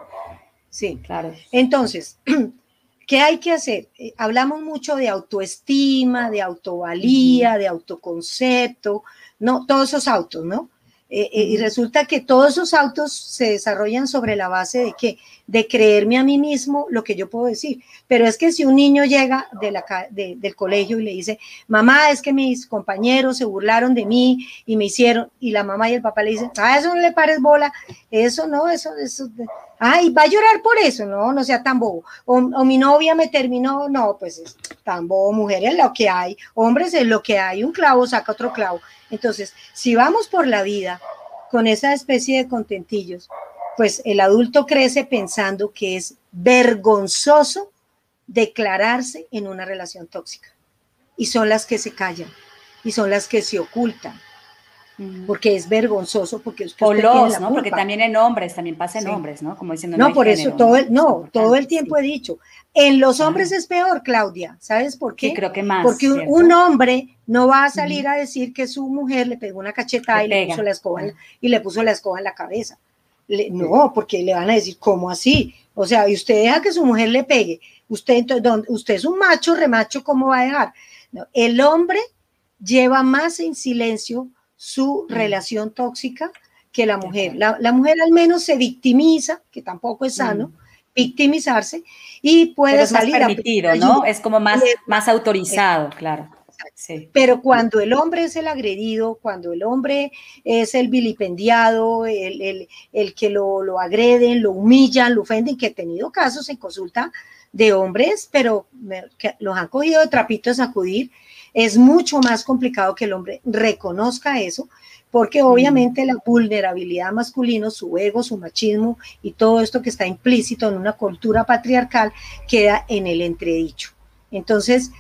Sí, claro. Entonces, ¿qué hay que hacer? Eh, hablamos mucho de autoestima, de autovalía, de autoconcepto, no, todos esos autos, ¿no? Eh, eh, y resulta que todos esos autos se desarrollan sobre la base de que de creerme a mí mismo lo que yo puedo decir. Pero es que si un niño llega de la, del colegio y le dice, mamá, es que mis compañeros se burlaron de mí y me hicieron, y la mamá y el papá le dicen, ah, eso no le pares bola, eso no, eso, eso, ay, va a llorar por eso, no, no sea tan bobo. O, o mi novia me terminó, no, pues es tan bobo, mujer es lo que hay, hombres es lo que hay, un clavo saca otro clavo. Entonces, si vamos por la vida con esa especie de contentillos, pues el adulto crece pensando que es vergonzoso declararse en una relación tóxica. Y son las que se callan y son las que se ocultan. porque es vergonzoso, porque es o los, ¿no? Porque también en hombres, también pasa en hombres, ¿no? Como diciendo, no, por eso todo el, no, todo el tiempo he dicho, en los hombres es peor, Claudia, ¿sabes por qué? Sí, creo que más. Porque un, hombre no va a salir a decir que su mujer le pegó una cachetada y le, puso la escoba y le puso la escoba en la cabeza. No, porque le van a decir, ¿cómo así? O sea, y usted deja que su mujer le pegue. Usted, usted es un macho, remacho, ¿cómo va a dejar? el hombre lleva más en silencio su relación tóxica que la mujer. La, mujer al menos se victimiza, que tampoco es sano, victimizarse, y puede es salir. Más permitido, ¿no? Es como más, más autorizado, claro. Pero cuando el hombre es el agredido, cuando el hombre es el vilipendiado, el, el, que lo, lo, agreden, lo humillan, lo ofenden, que he tenido casos en consulta de hombres, pero que los han cogido de trapitos a sacudir, es mucho más complicado que el hombre reconozca eso, porque obviamente la vulnerabilidad masculina, su ego, su machismo y todo esto que está implícito en una cultura patriarcal queda en el entredicho. Entonces,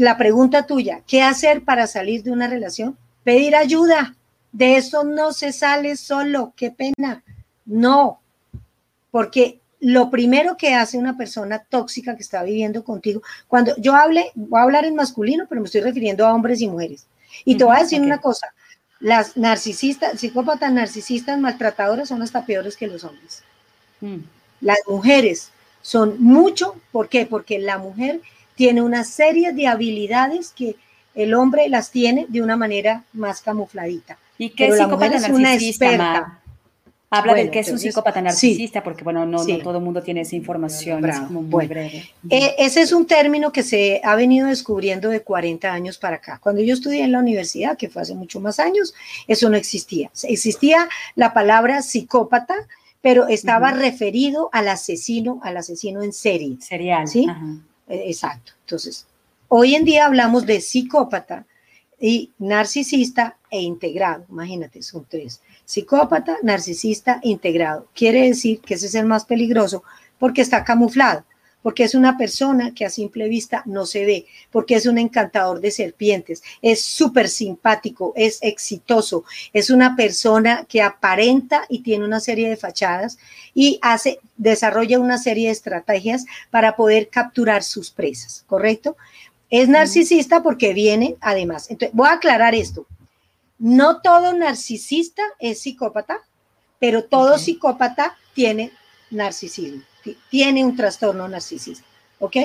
la pregunta tuya, ¿qué hacer para salir de una relación? Pedir ayuda. De eso no se sale solo, qué pena. No, porque lo primero que hace una persona tóxica que está viviendo contigo, cuando yo hable, voy a hablar en masculino, pero me estoy refiriendo a hombres y mujeres. Y te voy a decir una cosa, las narcisistas, psicópatas narcisistas maltratadoras son hasta peores que los hombres. Mm. Las mujeres son mucho, ¿por qué? Porque la mujer tiene una serie de habilidades que el hombre las tiene de una manera más camufladita. ¿Y qué psicópata es una experta. Habla de que es un psicópata narcisista, porque bueno, no, todo el mundo tiene esa información, es como muy breve. Eh, ese es un término que se ha venido descubriendo de 40 años para acá. Cuando yo estudié en la universidad, que fue hace mucho más años, eso no existía. Existía la palabra psicópata, pero estaba referido al asesino, al asesino en serie. Serial. ¿sí? Eh, exacto. Entonces, hoy en día hablamos de psicópata y narcisista e integrado. Imagínate, son tres. Psicópata, narcisista, integrado. Quiere decir que ese es el más peligroso porque está camuflado, porque es una persona que a simple vista no se ve, porque es un encantador de serpientes, es súper simpático, es exitoso, es una persona que aparenta y tiene una serie de fachadas y hace, desarrolla una serie de estrategias para poder capturar sus presas, ¿correcto? Es narcisista porque viene, además, entonces voy a aclarar esto. No todo narcisista es psicópata, pero todo psicópata tiene narcisismo, tiene un trastorno narcisista, ¿ok?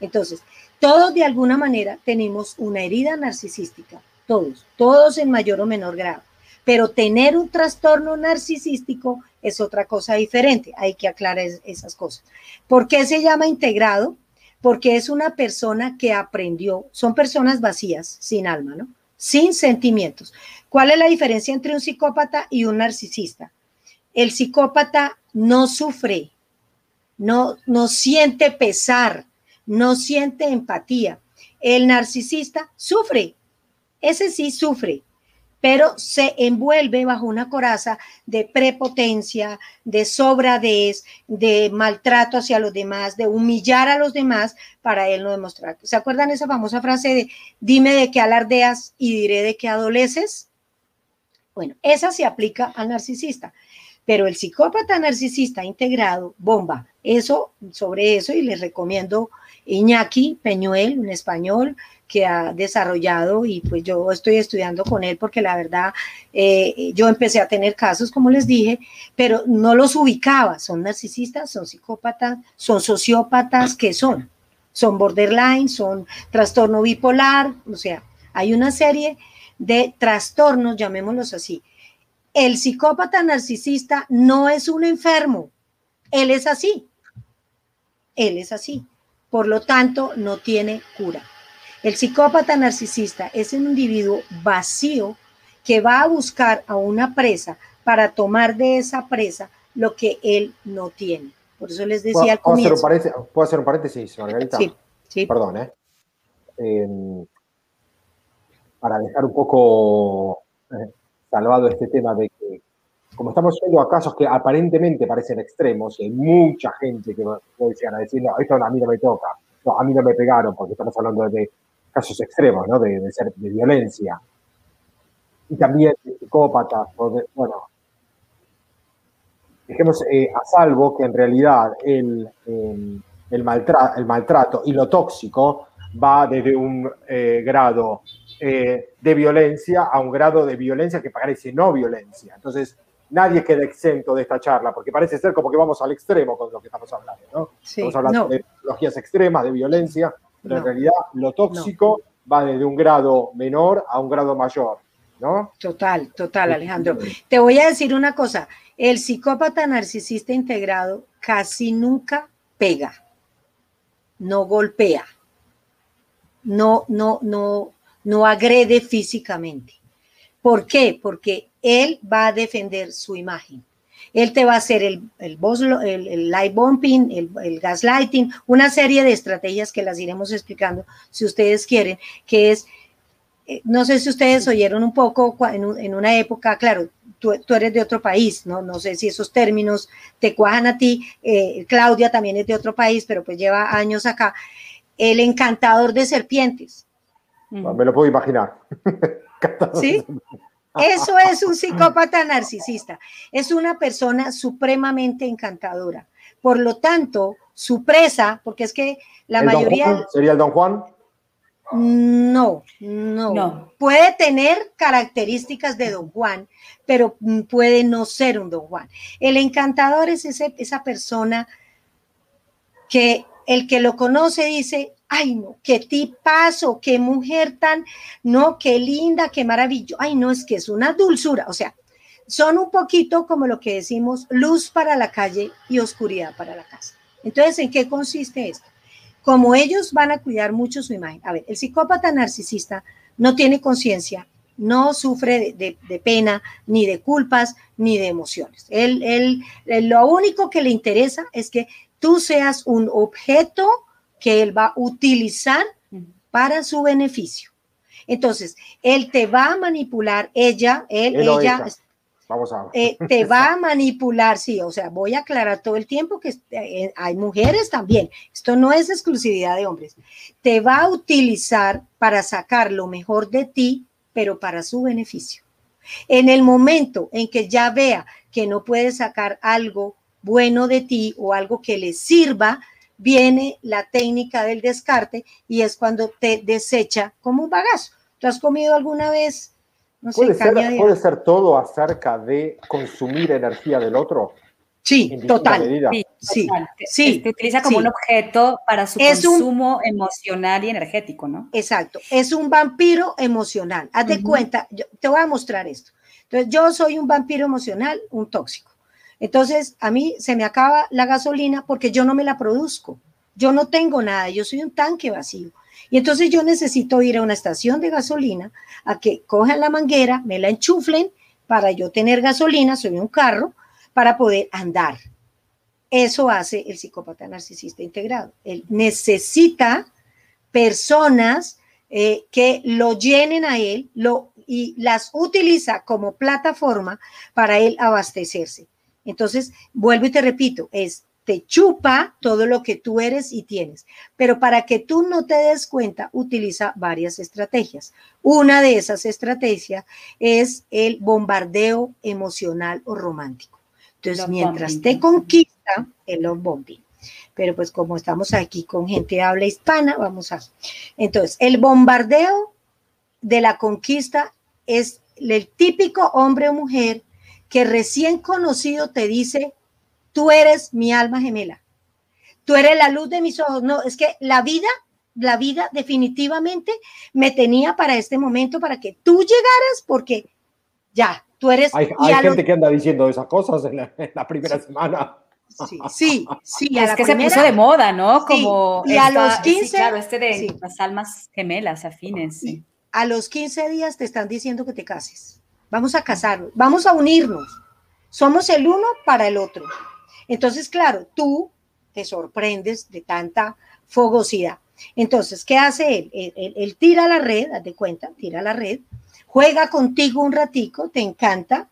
Entonces, todos de alguna manera tenemos una herida narcisística, todos, todos en mayor o menor grado, pero tener un trastorno narcisístico es otra cosa diferente, hay que aclarar esas cosas. ¿Por qué se llama integrado? Porque es una persona que aprendió, son personas vacías, sin alma, ¿no? Sin sentimientos. ¿Cuál es la diferencia entre un psicópata y un narcisista? El psicópata no sufre, no, no siente pesar, no siente empatía. El narcisista sufre, ese sí sufre, pero se envuelve bajo una coraza de prepotencia, de sobradez, de maltrato hacia los demás, de humillar a los demás para él no demostrar. ¿Se acuerdan esa famosa frase de dime de qué alardeas y diré de qué adoleces? Bueno, esa se aplica al narcisista, pero el psicópata narcisista integrado, bomba, eso, sobre eso, y les recomiendo Iñaki Peñuel, un español que ha desarrollado y pues yo estoy estudiando con él porque la verdad eh, yo empecé a tener casos, como les dije, pero no los ubicaba, son narcisistas, son psicópatas, son sociópatas, ¿qué son? Son borderline, son trastorno bipolar, o sea, hay una serie de trastornos, llamémoslos así. El psicópata narcisista no es un enfermo, él es así, él es así. Por lo tanto, no tiene cura. El psicópata narcisista es un individuo vacío que va a buscar a una presa para tomar de esa presa lo que él no tiene. Por eso les decía al comienzo. ¿Puedo hacer un paréntesis, Margarita? Sí, sí. Perdón, ¿eh? eh para dejar un poco eh, salvado este tema de que, como estamos viendo a casos que aparentemente parecen extremos, y hay mucha gente que puede llegar a decir, no, esto a mí no me toca, no, a mí no me pegaron, porque estamos hablando de casos extremos, ¿no? De, de, ser, de violencia. y también psicópatas, bueno, dejemos eh, a salvo que en realidad el, el, el, maltrato y lo tóxico va desde un eh, grado eh, de violencia a un grado de violencia que parece no violencia. Entonces, nadie queda exento de esta charla, porque parece ser como que vamos al extremo con lo que estamos hablando, ¿no? estamos hablando de tecnologías extremas, de violencia, pero en realidad lo tóxico va desde un grado menor a un grado mayor, ¿no? Total, total, Alejandro. Te voy a decir una cosa, el psicópata narcisista integrado casi nunca pega, no golpea, no, no, no, no agrede físicamente. ¿Por qué? Porque él va a defender su imagen. Él te va a hacer el, el, el, light bumping, el, el, gaslighting, una serie de estrategias que las iremos explicando si ustedes quieren, que es, eh, no sé si ustedes oyeron un poco en, una época, claro, tú, eres de otro país, ¿no? no sé si esos términos te cuajan a ti, eh, Claudia también es de otro país, pero pues lleva años acá, el encantador de serpientes. Me lo puedo imaginar. ¿Sí? Eso es un psicópata narcisista. Es una persona supremamente encantadora. Por lo tanto, su presa, porque es que la mayoría... ¿Sería el Don Juan? No, no, no. Puede tener características de Don Juan, pero puede no ser un Don Juan. El encantador es ese, esa persona que el que lo conoce dice, ay no, qué tipazo, qué mujer tan, no, qué linda, qué maravilloso, ay no, es que es una dulzura, o sea, son un poquito como lo que decimos, luz para la calle y oscuridad para la casa. Entonces, ¿en qué consiste esto? Como ellos van a cuidar mucho su imagen. A ver, el psicópata narcisista no tiene conciencia, no sufre de, pena, ni de culpas, ni de emociones. Él, él, lo único que le interesa es que tú seas un objeto que él va a utilizar para su beneficio. Entonces, él te va a manipular, ella, él, ella, Vamos a eh, te va a manipular, sí, o sea, voy a aclarar todo el tiempo que eh, hay mujeres también, esto no es exclusividad de hombres, te va a utilizar para sacar lo mejor de ti, pero para su beneficio. En el momento en que ya vea que no puede sacar algo bueno de ti o algo que le sirva, viene la técnica del descarte y es cuando te desecha como un bagazo. ¿Tú has comido alguna vez? No ¿Puede, ser, ¿Puede ser todo acerca de consumir energía del otro? Sí, total. Sí, sí, Te utiliza como un objeto para su consumo emocional y energético, ¿no? Exacto. Es un vampiro emocional. Haz de cuenta, yo, te voy a mostrar esto. Entonces, yo soy un vampiro emocional, un tóxico. Entonces, a mí se me acaba la gasolina porque yo no me la produzco. Yo no tengo nada, yo soy un tanque vacío. Y entonces yo necesito ir a una estación de gasolina a que cojan la manguera, me la enchuflen para yo tener gasolina, soy un carro, para poder andar. Eso hace el psicópata narcisista integrado. Él necesita personas eh, que lo llenen a él y las utiliza como plataforma para él abastecerse. Entonces, vuelvo y te repito, es te chupa todo lo que tú eres y tienes. Pero para que tú no te des cuenta, utiliza varias estrategias. Una de esas estrategias es el bombardeo emocional o romántico. Entonces, mientras te conquista, el love bombing. Pero pues como estamos aquí con gente habla hispana, vamos a... Entonces, el bombardeo de la conquista es el típico hombre o mujer que recién conocido te dice, tú eres mi alma gemela, tú eres la luz de mis ojos. No, es que la vida, la vida definitivamente me tenía para este momento, para que tú llegaras, porque ya, tú eres... Hay, gente que anda diciendo esas cosas en la, primera semana. Sí, sí, sí. es que se puso de moda, ¿no? Como y a los 15. claro, este de las almas gemelas afines. A los 15 días te están diciendo que te cases vamos a casarnos, vamos a unirnos. Somos el uno para el otro. Entonces, claro, tú te sorprendes de tanta fogosidad. Entonces, ¿qué hace él? Él, tira la red, haz de cuenta, tira la red, juega contigo un ratico, te encanta,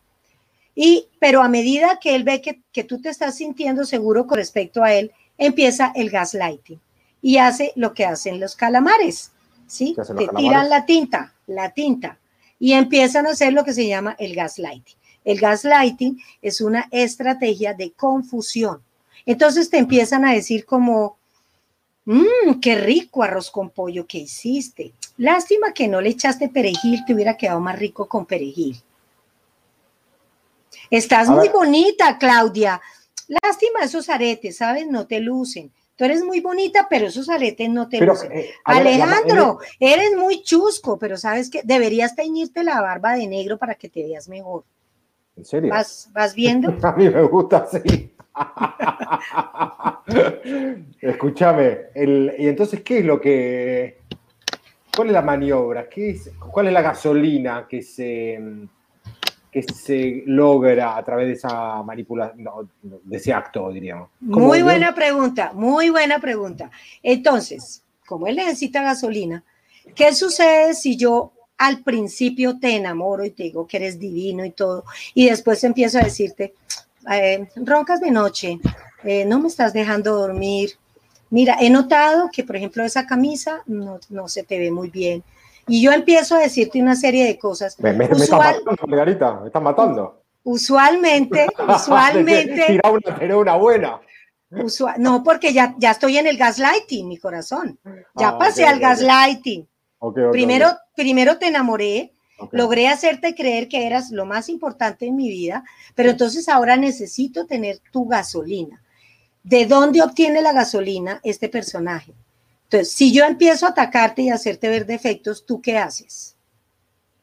y, pero a medida que él ve que, que tú te estás sintiendo seguro con respecto a él, empieza el gaslighting y hace lo que hacen los calamares, ¿sí? Te tiran la tinta, la tinta y empiezan a hacer lo que se llama el gaslighting. El gaslighting es una estrategia de confusión. Entonces te empiezan a decir como, mmm, qué rico arroz con pollo que hiciste. Lástima que no le echaste perejil, te hubiera quedado más rico con perejil. Estás muy bonita, Claudia. Lástima esos aretes, ¿sabes? No te lucen. Tú eres muy bonita, pero esos aretes no te lucen. Eh, Alejandro, eres muy chusco, pero sabes que deberías teñirte la barba de negro para que te veas mejor. ¿En serio? ¿Vas, vas viendo? A mí me gusta así. Escúchame, ¿y entonces qué es lo que... ¿Cuál es la maniobra? ¿Qué es, ¿Cuál es la gasolina que se, que se logra a través de esa manipulación, de ese acto, diríamos? Muy buena pregunta, muy buena pregunta. Entonces, como él necesita gasolina, ¿qué sucede si yo al principio te enamoro y te digo que eres divino y todo, y después empiezo a decirte, eh, roncas de noche, eh, no me estás dejando dormir. Mira, he notado que, por ejemplo, esa camisa no, no se te ve muy bien. Y yo empiezo a decirte una serie de cosas. Me, me, matando, Margarita, me está matando. Usualmente, usualmente. Tira una, pero una buena. no, porque ya, ya estoy en el gaslighting, mi corazón. Ya ah, pasé al gaslighting. primero, primero te enamoré, Logré hacerte creer que eras lo más importante en mi vida, pero entonces ahora necesito tener tu gasolina. ¿De dónde obtiene la gasolina este personaje? Entonces, si yo empiezo a atacarte y a hacerte ver defectos, ¿tú qué haces?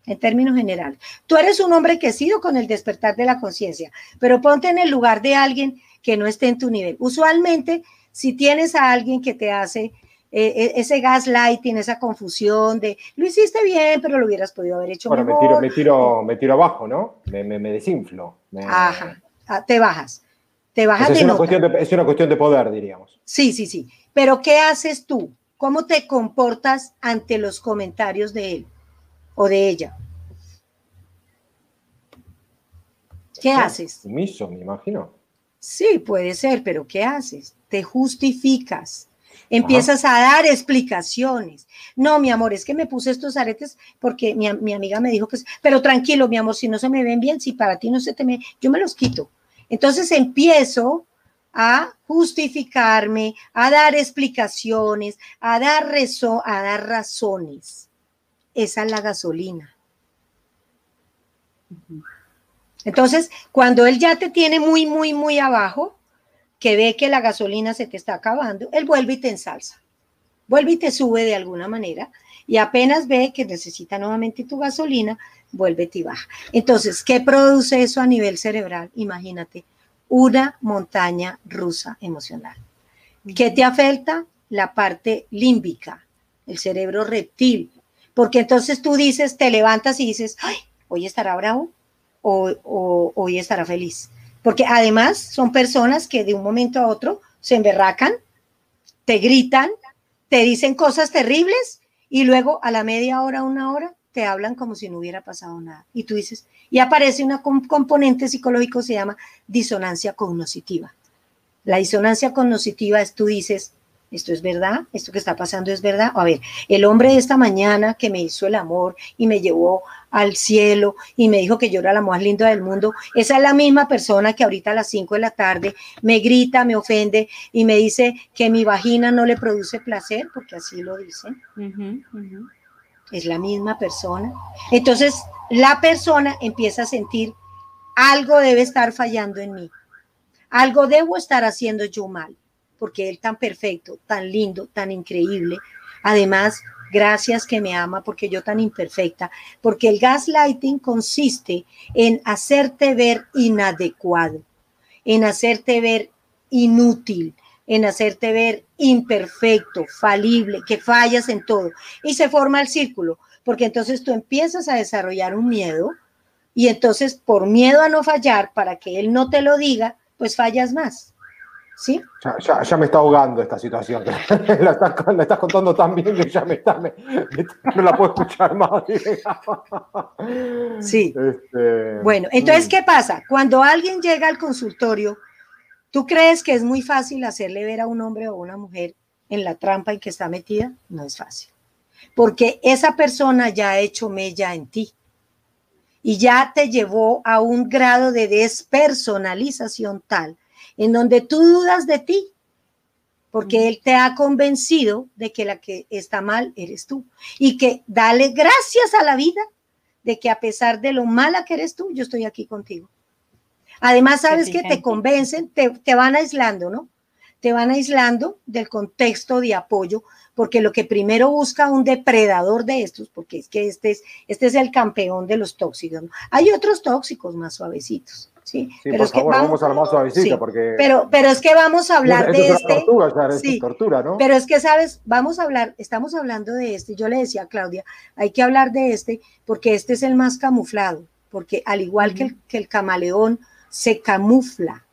En términos generales, tú eres un hombre que ha sido con el despertar de la conciencia, pero ponte en el lugar de alguien que no esté en tu nivel. Usualmente, si tienes a alguien que te hace eh, eh, ese gaslighting, esa confusión de lo hiciste bien, pero lo hubieras podido haber hecho bueno, mejor. Me tiro, me tiro, abajo, ¿no? Me, desinflo. Ajá, ah, te bajas. Te bajas es, una cuestión de, es una cuestión de poder, diríamos. Sí, sí, sí. Pero ¿qué haces tú? ¿Cómo te comportas ante los comentarios de él o de ella? ¿Qué haces? Sumiso, me imagino. Sí, puede ser, pero ¿qué haces? Te justificas Empiezas a dar explicaciones. No, mi amor, es que me puse estos aretes porque mi, amiga me dijo que... Pero tranquilo, mi amor, si no se me ven bien, si para ti no se te me... Yo me los quito. Entonces empiezo a justificarme, a dar explicaciones, a dar, rezo, a dar razones. Esa es la gasolina. Entonces, cuando él ya te tiene muy, muy, muy abajo, que ve que la gasolina se te está acabando, él vuelve y te ensalza, vuelve y te sube de alguna manera y apenas ve que necesita nuevamente tu gasolina, vuelve y baja. Entonces, ¿qué produce eso a nivel cerebral? Imagínate, una montaña rusa emocional. ¿Qué te afecta? La parte límbica, el cerebro reptil, porque entonces tú dices, te levantas y dices, ay, hoy estará bravo o hoy estará feliz porque además son personas que de un momento a otro se emberracan, te gritan, te dicen cosas terribles y luego a la media hora, una hora, hablan como si no hubiera pasado nada. Y tú dices, y aparece una componente psicológico, se llama disonancia cognoscitiva. La disonancia cognoscitiva es tú dices, esto es verdad, esto que está pasando es verdad. A ver, el hombre de esta mañana que me hizo el amor y me llevó al cielo y me dijo que yo era la más linda del mundo, esa es la misma persona que ahorita a las 5 de la tarde me grita, me ofende y me dice que mi vagina no le produce placer, porque así lo dicen. Es la misma persona. Entonces, la persona empieza a sentir algo debe estar fallando en mí. Algo debo estar haciendo yo mal porque Él tan perfecto, tan lindo, tan increíble. Además, gracias que me ama porque yo tan imperfecta, porque el gaslighting consiste en hacerte ver inadecuado, en hacerte ver inútil, en hacerte ver imperfecto, falible, que fallas en todo. Y se forma el círculo, porque entonces tú empiezas a desarrollar un miedo y entonces por miedo a no fallar, para que él no te lo diga, pues fallas más. ¿Sí? Ya, me está ahogando esta situación. la, estás, contando tan bien que ya me está, no la puedo escuchar más. sí. Este, bueno, entonces, mm. ¿qué pasa? Cuando alguien llega al consultorio, ¿tú crees que es muy fácil hacerle ver a un hombre o una mujer en la trampa en que está metida? No es fácil. Porque esa persona ya ha hecho mella en ti. y ya te llevó a un grado de despersonalización tal en donde tú dudas de ti, porque él te ha convencido de que la que está mal eres tú y que dale gracias a la vida de que a pesar de lo mala que eres tú, yo estoy aquí contigo. Además, sabes que te convencen, te, te van aislando, ¿no? Te van aislando del contexto de apoyo, porque lo que primero busca un depredador de estos, porque es que este es, este es el campeón de los tóxicos. ¿no? Hay otros tóxicos más suavecitos. Sí, pero es que vamos, a lo más suavecito porque... Pero, pero es que vamos a hablar de este... Tortura, sí, tortura, ¿no? Pero es que, ¿sabes? Vamos a hablar, estamos hablando de este. Yo le decía a Claudia, hay que hablar de este porque este es el más camuflado, porque al igual que, el, que el camaleón, se camufla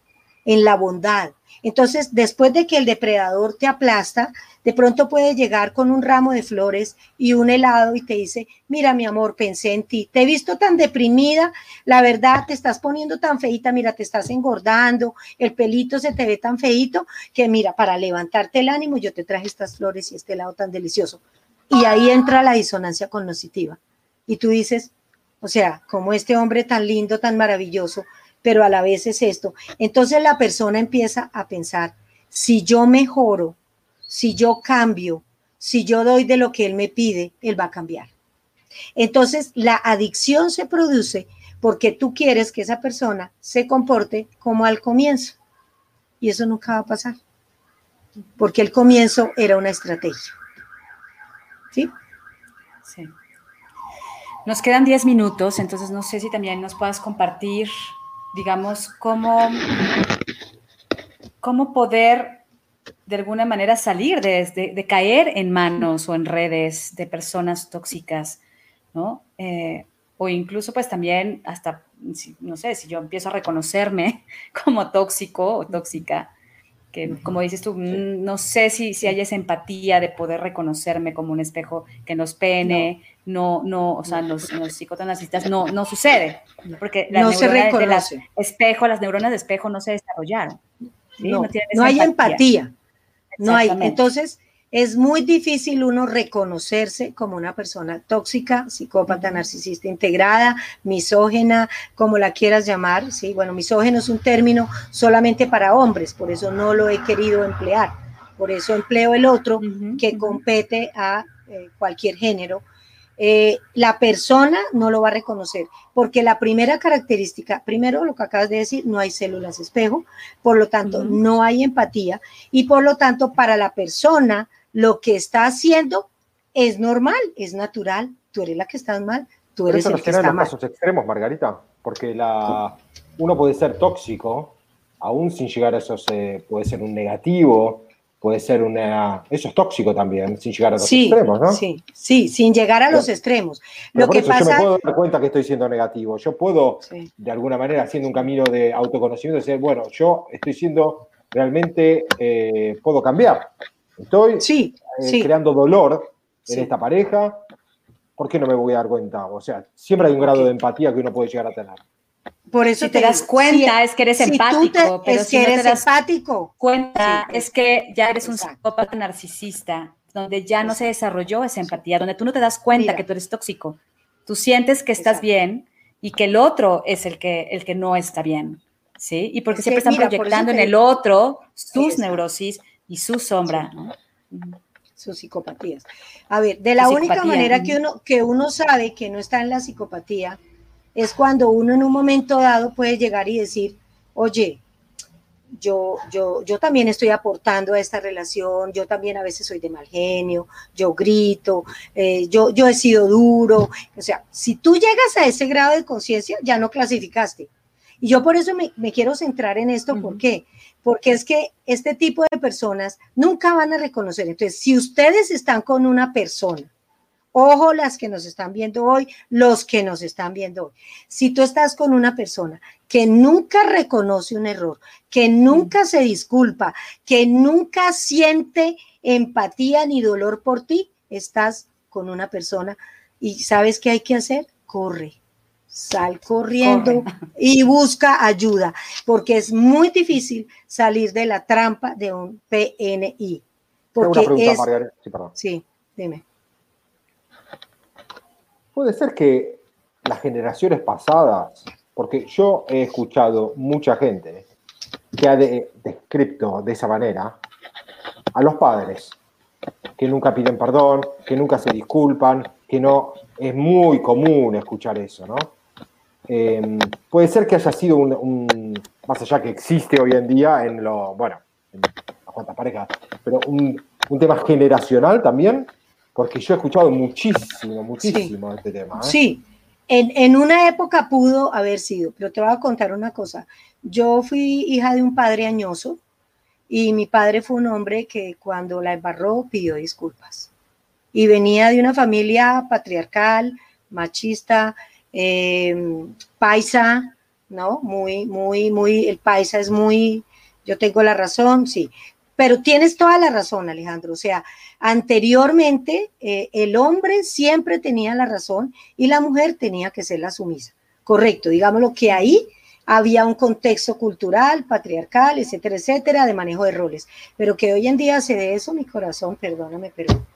en la bondad. Entonces, después de que el depredador te aplasta, de pronto puede llegar con un ramo de flores y un helado y te dice, mira mi amor, pensé en ti, te he visto tan deprimida, la verdad te estás poniendo tan feita, mira, te estás engordando, el pelito se te ve tan feito que mira, para levantarte el ánimo yo te traje estas flores y este helado tan delicioso. Y ahí entra la disonancia cognitiva. Y tú dices, o sea, como este hombre tan lindo, tan maravilloso, pero a la vez es esto. Entonces la persona empieza a pensar, si yo mejoro, si yo cambio, si yo doy de lo que él me pide, él va a cambiar. Entonces la adicción se produce porque tú quieres que esa persona se comporte como al comienzo. Y eso nunca va a pasar. Porque el comienzo era una estrategia. ¿Sí? Sí. Nos quedan 10 minutos, entonces no sé si también nos puedas compartir digamos, cómo, cómo poder de alguna manera salir de, caer en manos o en redes de personas tóxicas, ¿no? Eh, o incluso pues también hasta, no sé, si yo empiezo a reconocerme como tóxico o tóxica, que como dices tú, mm, no sé si, si hay esa empatía de poder reconocerme como un espejo que nos pene, no, no, o sea, los, los no, no sucede, porque la no se reconoce. De espejo, las neuronas de espejo no se desarrollaron. No, no, hay empatía, no hay. Entonces, es muy difícil uno reconocerse como una persona tóxica, psicópata, narcisista integrada, misógena, como la quieras llamar, sí, bueno, misógeno es un término solamente para hombres, por eso no lo he querido emplear, por eso empleo el otro que compete a eh, cualquier género. Eh, la persona no lo va a reconocer, porque la primera característica, primero lo que acabas de decir, no hay células espejo, por lo tanto, no hay empatía y por lo tanto, para la persona, lo que está haciendo es normal, es natural. Tú eres la que estás mal, tú eres el que está mal. casos extremos, Margarita, porque la, uno puede ser tóxico, aún sin llegar a eso, puede ser un negativo, puede ser una... Eso es tóxico también, sin llegar a los extremos, ¿no? Sí, sí, sin llegar a los extremos. Lo que pasa... Yo me puedo dar cuenta que estoy siendo negativo. Yo puedo, de alguna manera, haciendo un camino de autoconocimiento, decir, bueno, yo estoy siendo realmente, eh, puedo cambiar. Estoy eh, creando dolor en esta pareja. ¿Por qué no me voy a dar cuenta? O sea, siempre hay un grado de empatía que uno puede llegar a tener. Por eso te, das cuenta, es que eres empático. pero es que eres te das empático. Cuenta, es que ya eres un psicópata narcisista, donde ya no se desarrolló esa empatía, donde tú no te das cuenta que tú eres tóxico. Tú sientes que estás bien y que el otro es el que, el que no está bien. ¿Sí? Y porque siempre están proyectando en el otro sus neurosis, y su sombra, ¿no? Sus psicopatías. A ver, de la única manera que uno, que uno sabe que no está en la psicopatía es cuando uno en un momento dado puede llegar y decir, oye, yo, yo, yo también estoy aportando a esta relación, yo también a veces soy de mal genio, yo grito, eh, yo, yo he sido duro. O sea, si tú llegas a ese grado de conciencia, ya no clasificaste. Y yo por eso me, quiero centrar en esto, ¿por qué? Porque es que este tipo de personas nunca van a reconocer. Entonces, si ustedes están con una persona, ojo las que nos están viendo hoy, los que nos están viendo hoy, si tú estás con una persona que nunca reconoce un error, que nunca se disculpa, que nunca siente empatía ni dolor por ti, estás con una persona y ¿sabes qué hay que hacer? Corre sal corriendo y busca ayuda, porque es muy difícil salir de la trampa de un PNI. Porque una pregunta, Sí, Sí, dime. Puede ser que las generaciones pasadas, porque yo he escuchado mucha gente que ha descrito de esa manera a los padres, que nunca piden perdón, que nunca se disculpan, que no, es muy común escuchar eso, ¿no? Em, puede ser que haya sido un, más allá que existe hoy en día en lo, bueno, en cuantas parejas, pero un, un, tema generacional también, porque yo he escuchado muchísimo, muchísimo este tema. ¿eh? Sí, en, en, una época pudo haber sido, pero te voy a contar una cosa. Yo fui hija de un padre añoso y mi padre fue un hombre que cuando la embarró pidió disculpas. Y venía de una familia patriarcal, machista, Em, paisa, ¿no? Muy, muy, muy, el paisa es muy, yo tengo la razón, sí. Pero tienes toda la razón, Alejandro. O sea, anteriormente eh, el hombre siempre tenía la razón y la mujer tenía que ser la sumisa. Correcto, digámoslo que ahí había un contexto cultural, patriarcal, etcétera, etcétera, de manejo de roles. Pero que hoy en día se dé eso, mi corazón, perdóname, pero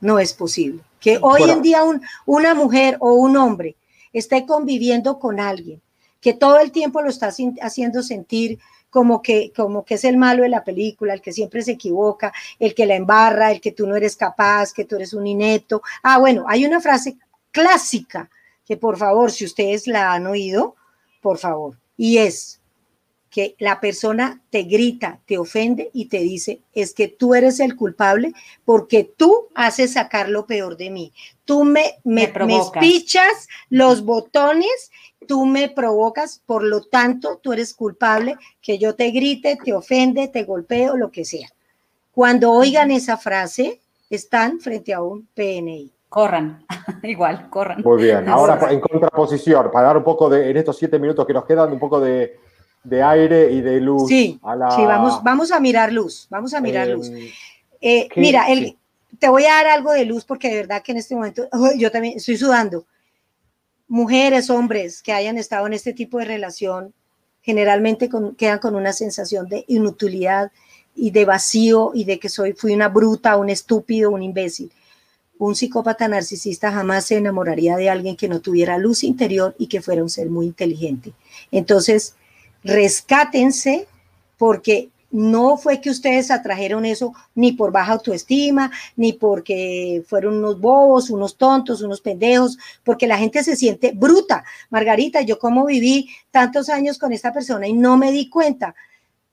no es posible. Que hoy en día una mujer o un hombre esté conviviendo con alguien que todo el tiempo lo está haciendo sentir como que, como que es el malo de la película, el que siempre se equivoca, el que la embarra, el que tú no eres capaz, que tú eres un inepto. Ah, bueno, hay una frase clásica que por favor, si ustedes la han oído, por favor, y es, que la persona te grita, te ofende y te dice, es que tú eres el culpable porque tú haces sacar lo peor de mí. Tú me, me, me, espichas los botones, tú me provocas, por lo tanto, tú eres culpable que yo te grite, te ofende, te golpeo, lo que sea. Cuando oigan esa frase, están frente a un PNI corran, igual, corran. Muy bien, ahora en contraposición, para dar un poco de, en estos siete minutos que nos quedan, un poco de, de aire y de luz. Sí, sí vamos, vamos a mirar luz, vamos a mirar luz. Em, eh, mira, el, te voy a dar algo de luz porque de verdad que en este momento yo también estoy sudando. Mujeres, hombres que hayan estado en este tipo de relación, generalmente quedan con una sensación de inutilidad y de vacío y de que soy, fui una bruta, un estúpido, un imbécil. Un psicópata narcisista jamás se enamoraría de alguien que no tuviera luz interior y que fuera un ser muy inteligente. Entonces, rescátense porque no fue que ustedes atrajeron eso ni por baja autoestima, ni porque fueron unos bobos, unos tontos, unos pendejos, porque la gente se siente bruta. Margarita, yo como viví tantos años con esta persona y no me di cuenta,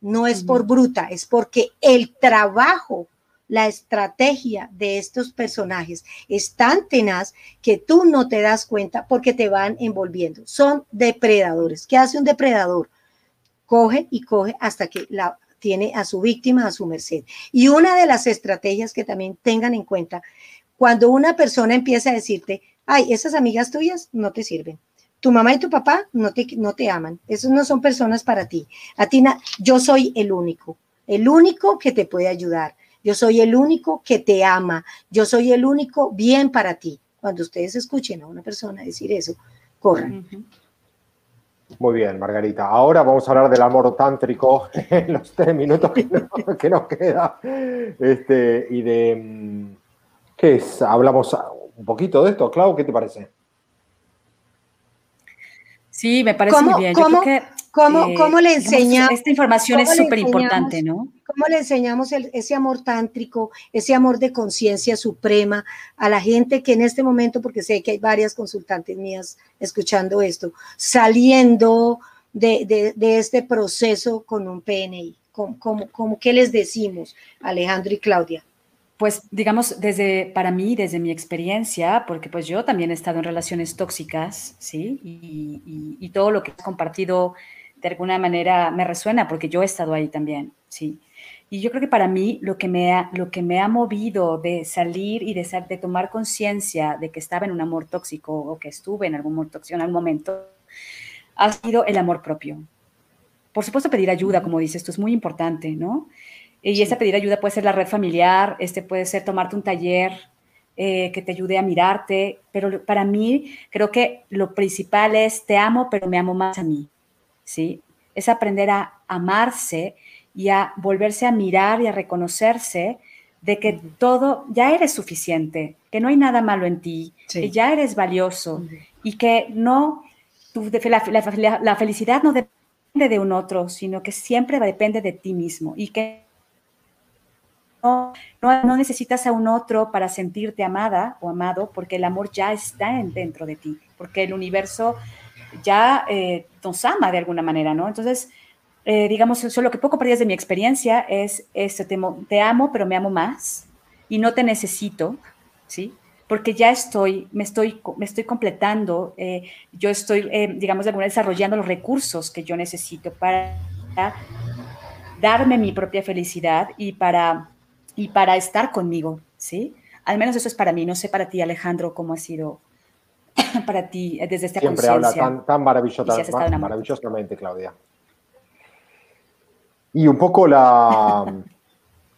no es por bruta, es porque el trabajo, la estrategia de estos personajes es tan tenaz que tú no te das cuenta porque te van envolviendo. Son depredadores. ¿Qué hace un depredador? Coge y coge hasta que la tiene a su víctima a su merced. Y una de las estrategias que también tengan en cuenta, cuando una persona empieza a decirte, ay, esas amigas tuyas no te sirven. Tu mamá y tu papá no te, no te aman. Esos no son personas para ti. A ti, yo soy el único, el único que te puede ayudar. Yo soy el único que te ama. Yo soy el único bien para ti. Cuando ustedes escuchen a una persona decir eso, corran. Muy bien, Margarita. Ahora vamos a hablar del amor tántrico en los tres minutos que, nos queda. Este, y de. Mm, ¿Qué es? Hablamos un poquito de esto, Clau, ¿qué te parece? Sí, me parece muy bien. ¿cómo, ¿cómo, le enseñamos? Esta información es súper importante, ¿no? ¿Cómo le enseñamos ese amor tántrico, ese amor de conciencia suprema a la gente que en este momento, porque sé que hay varias consultantes mías escuchando esto, saliendo de, este proceso con un PNI? ¿Cómo, qué les decimos, Alejandro y Claudia? Pues digamos, desde, para mí, desde mi experiencia, porque pues yo también he estado en relaciones tóxicas, ¿sí? Y, y todo lo que he compartido de alguna manera me resuena porque yo he estado ahí también, ¿sí? Y yo creo que para mí lo que me ha, lo que me ha movido de salir y de, de tomar conciencia de que estaba en un amor tóxico o que estuve en algún amor tóxico en algún momento, ha sido el amor propio. Por supuesto, pedir ayuda, como dices, esto es muy importante, ¿no? Y esa pedir ayuda puede ser la red familiar, este puede ser tomarte un taller eh, que te ayude a mirarte, pero para mí creo que lo principal es te amo, pero me amo más a mí, ¿sí? Es aprender a amarse y a volverse a mirar y a reconocerse de que todo, ya eres suficiente, que no hay nada malo en ti, que ya eres valioso y que no, la, la, felicidad no depende de un otro, sino que siempre depende de ti mismo y que no, no, necesitas a un otro para sentirte amada o amado, porque el amor ya está dentro de ti, porque el universo ya eh, nos ama de alguna manera, ¿no? Entonces, eh, digamos, eso lo que poco perdías de mi experiencia es, esto, te, te, amo, pero me amo más y no te necesito, ¿sí? Porque ya estoy, me estoy, me estoy completando, eh, yo estoy, digamos, de alguna desarrollando los recursos que yo necesito para darme mi propia felicidad y para y para estar conmigo, ¿sí? Al menos eso es para mí, no sé para ti, Alejandro, cómo ha sido para ti desde esta Siempre habla tan, tan maravillosamente, Claudia. Y un poco la...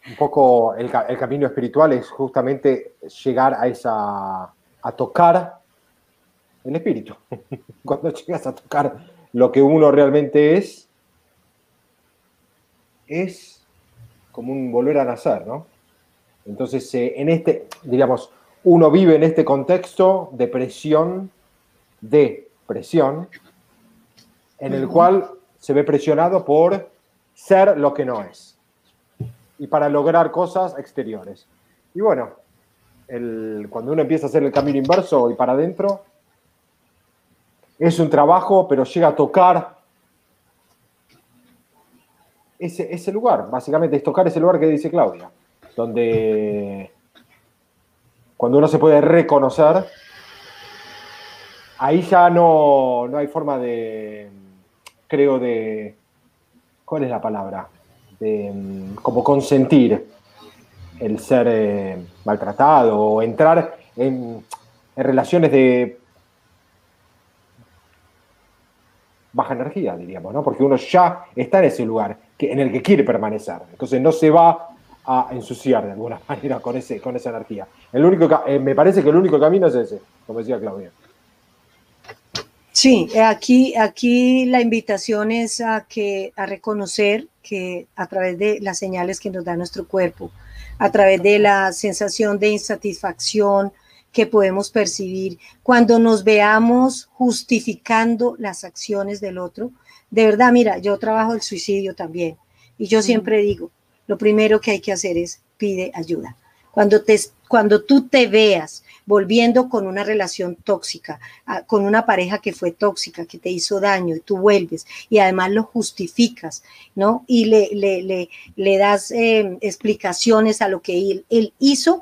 un poco el, el, camino espiritual es justamente llegar a esa... a tocar el espíritu. Cuando llegas a tocar lo que uno realmente es, es como un volver a nacer, ¿no? Entonces, eh, en este, digamos, uno vive en este contexto de presión, de presión, en el cual se ve presionado por ser lo que no es y para lograr cosas exteriores. Y bueno, cuando uno empieza a hacer el camino inverso y para adentro, es un trabajo, pero llega a tocar ese, ese lugar, básicamente es tocar ese lugar que dice Claudia donde cuando uno se puede reconocer, ahí ya no, hay forma de, creo, de, ¿cuál es la palabra? De como consentir el ser eh, maltratado o entrar en, relaciones de baja energía, diríamos, ¿no? Porque uno ya está en ese lugar que, en el que quiere permanecer. Entonces no se va a ensuciar de alguna manera con, ese, con esa energía. El único, eh, me parece que el único camino es ese, como decía Claudia. Sí, aquí, aquí la invitación es a, que, a reconocer que a través de las señales que nos da nuestro cuerpo, a través de la sensación de insatisfacción que podemos percibir, cuando nos veamos justificando las acciones del otro, de verdad, mira, yo trabajo el suicidio también y yo siempre digo, lo primero que hay que hacer es pide ayuda. Cuando, te, cuando tú te veas volviendo con una relación tóxica, ah, con una pareja que fue tóxica, que te hizo daño, y tú vuelves y además lo justificas, ¿no? Y le, le, le, das em, explicaciones a lo que él, él hizo,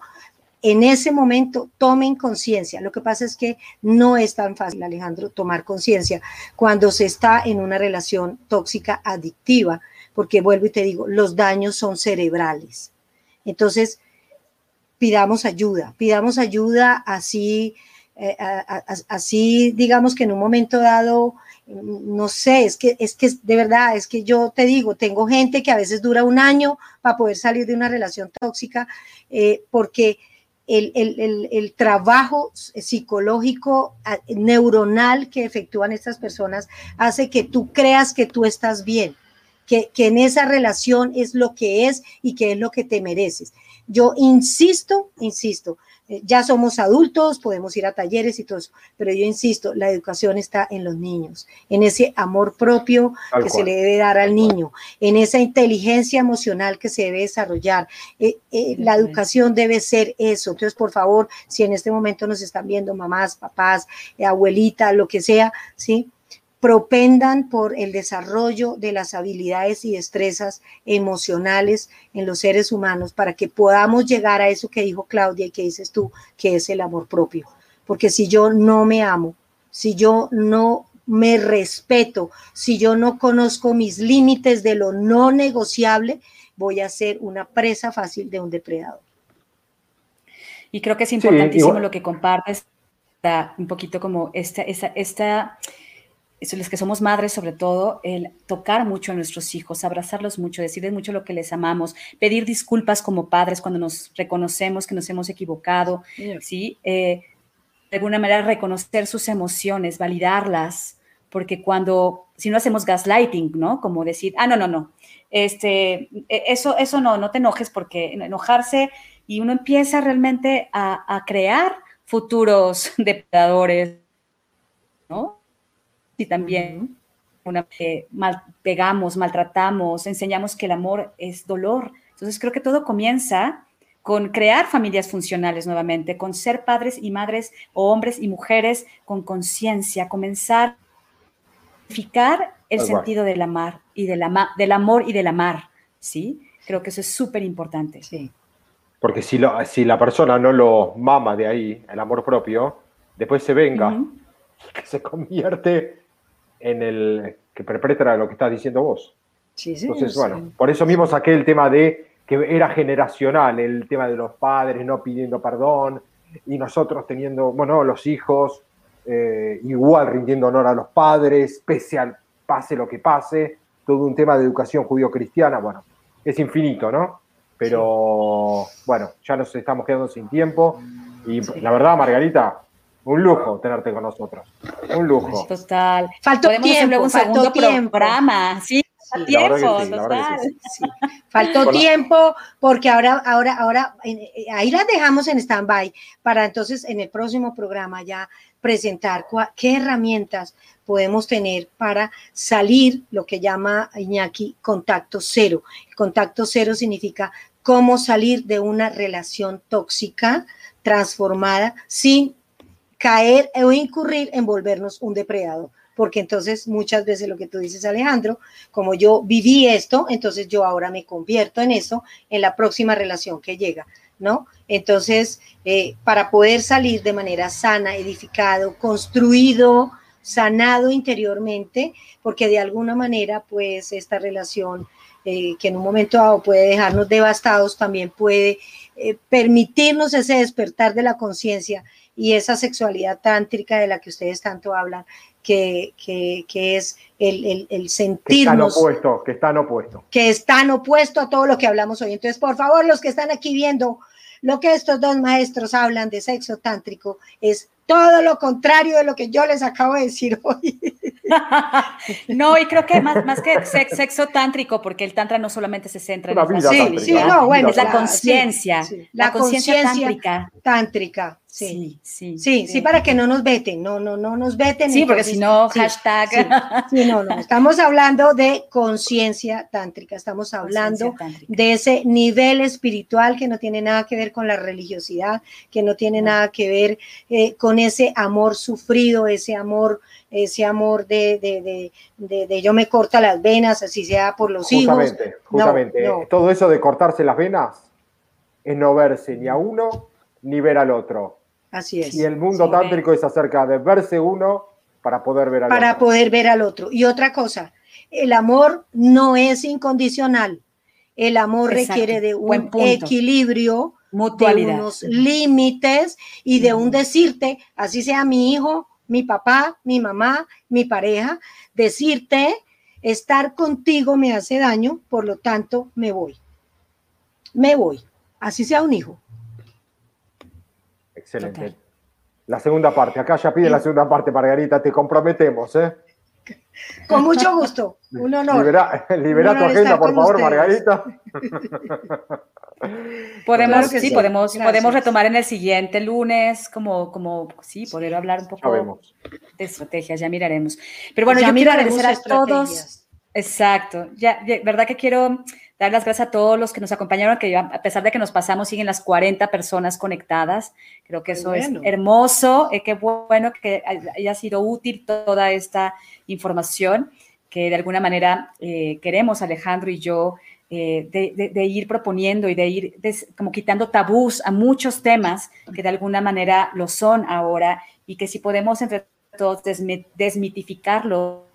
en ese momento tomen conciencia. Lo que pasa es que no es tan fácil, Alejandro, tomar conciencia cuando se está en una relación tóxica adictiva, porque vuelvo y te digo, los daños son cerebrales. Entonces, pidamos ayuda, pidamos ayuda así, eh, así digamos que en un momento dado, no sé, es que, es que de verdad, es que yo te digo, tengo gente que a veces dura un año para poder salir de una relación tóxica, eh, porque el, el, trabajo psicológico neuronal que efectúan estas personas hace que tú creas que tú estás bien que, en esa relación es lo que es y que es lo que te mereces. Yo insisto, insisto, eh, ya somos adultos, podemos ir a talleres y todo eso, pero yo insisto, la educación está en los niños, en ese amor propio que se le debe dar al niño, en esa inteligencia emocional que se debe desarrollar. Eh, eh, la educación debe ser eso. Entonces, por favor, si en este momento nos están viendo mamás, papás, abuelita, lo que sea, ¿sí? Propendan por el desarrollo de las habilidades y destrezas emocionales en los seres humanos para que podamos llegar a eso que dijo Claudia y que dices tú, que es el amor propio. Porque si yo no me amo, si yo no me respeto, si yo no conozco mis límites de lo no negociable, voy a ser una presa fácil de un depredador. Y creo que es importantísimo lo que compartes, un poquito como esta, esta, esta los que somos madres sobre todo, el tocar mucho a nuestros hijos, abrazarlos mucho, decirles mucho lo que les amamos, pedir disculpas como padres cuando nos reconocemos que nos hemos equivocado, ¿sí? Eh, de alguna manera reconocer sus emociones, validarlas, porque cuando, si no hacemos gaslighting, ¿no? Como decir, ah, no, no, no, este, e, eso, eso no, no te enojes porque enojarse y uno empieza realmente a, a crear futuros depredadores, ¿no? Y también una, eh, mal, pegamos, maltratamos, enseñamos que el amor es dolor. Entonces creo que todo comienza con crear familias funcionales nuevamente, con ser padres y madres o hombres y mujeres con conciencia, comenzar a identificar el sentido del amar y del, ama, del amor y del amar, ¿sí? Creo que eso es súper importante. Sí. Porque si, lo, si la persona no lo mama de ahí, el amor propio, después se venga, uh -huh. que se convierte en el que perpetra lo que estás diciendo vos. Sí, sí, Entonces, sí. bueno, por eso mismo saqué el tema de que era generacional, el tema de los padres no pidiendo perdón y nosotros teniendo, bueno, los hijos eh, igual rindiendo honor a los padres, pese al pase lo que pase, todo un tema de educación judío-cristiana, bueno, es infinito, ¿no? Pero sí. bueno, ya nos estamos quedando sin tiempo y sí. la verdad, Margarita, un lujo tenerte con nosotros. Un lujo. Total. Faltó Podemos tiempo, un faltó segundo tiempo. programa. Sí, Sí, tiempo, sí, total. Sí. Faltó Hola. tiempo porque ahora, ahora, ahora, eh, ahí las dejamos en stand-by para entonces en el próximo programa ya presentar cua- qué herramientas podemos tener para salir lo que llama Iñaki contacto cero. El contacto cero significa cómo salir de una relación tóxica transformada sin caer o incurrir en volvernos un depredador porque entonces muchas veces lo que tú dices Alejandro, como yo viví esto, entonces yo ahora me convierto en eso en la próxima relación que llega, ¿no? Entonces, eh, para poder salir de manera sana, edificado, construido, sanado interiormente, porque de alguna manera, pues esta relación eh, que en un momento dado puede dejarnos devastados, también puede eh, permitirnos ese despertar de la conciencia y esa sexualidad tántrica de la que ustedes tanto hablan, que, que, que es el, el, el Que están sentirnos opuestos, que están opuestos. que están opuestos a todo lo que hablamos hoy. Entonces, por favor, los que están aquí viendo lo que estos dos maestros hablan de sexo tántrico es todo lo contrario de lo que yo les acabo de decir hoy. no, y creo que más, más que sex- sexo tántrico, porque el tantra no solamente se centra en la vida Sí, tántrica. sí, no, bueno, es la claro, conciencia, sí, sí. la, La conciencia conciencia tántrica. Tántrica, sí. Sí, sí. Sí, sí, para que no nos veten, no, no, no nos veten. Sí, porque si no, hashtag. Sí, sí, no, no, estamos hablando de conciencia tántrica, estamos hablando de ese nivel espiritual que no tiene nada que ver con la religiosidad, que no tiene nada que ver eh, con ese amor sufrido, ese amor, ese amor de, de, de, de- de yo me corta las venas, así sea por los hijos. Justamente, justamente. no. Todo eso de cortarse las venas es no verse ni a uno ni ver al otro. Así es. Y el mundo Sí. tántrico es acerca de verse uno para poder ver al para otro. poder ver al otro. Y otra cosa, el amor no es incondicional. El amor Exacto, requiere de un equilibrio, de Mutualidad. unos límites y de un decirte, así sea mi hijo, mi papá, mi mamá, mi pareja, decirte, estar contigo me hace daño, por lo tanto me voy. Me voy, así sea un hijo. Excelente. Total. La segunda parte. Acá ya pide la segunda parte, Margarita. Te comprometemos, ¿eh? Con mucho gusto, un honor. Libera, libera Un tu agenda, por favor, ustedes. Margarita. Podemos, Claro sí, sí. podemos, Gracias. podemos retomar en el siguiente lunes, como, como, sí, poder hablar un poco de estrategias, ya miraremos. Pero bueno, Ya yo quiero agradecer a todos. Exacto, ya, ya, verdad que quiero dar las gracias a todos los que nos acompañaron, que a pesar de que nos pasamos, siguen las 40 personas conectadas. Creo que eso bueno. es hermoso, eh, qué bueno que haya sido útil toda esta información que de alguna manera eh, queremos, Alejandro y yo, eh, de, de- de ir proponiendo y de ir des- como quitando tabús a muchos temas que de alguna manera lo son ahora y que si podemos entre todos desmi- desmitificarlo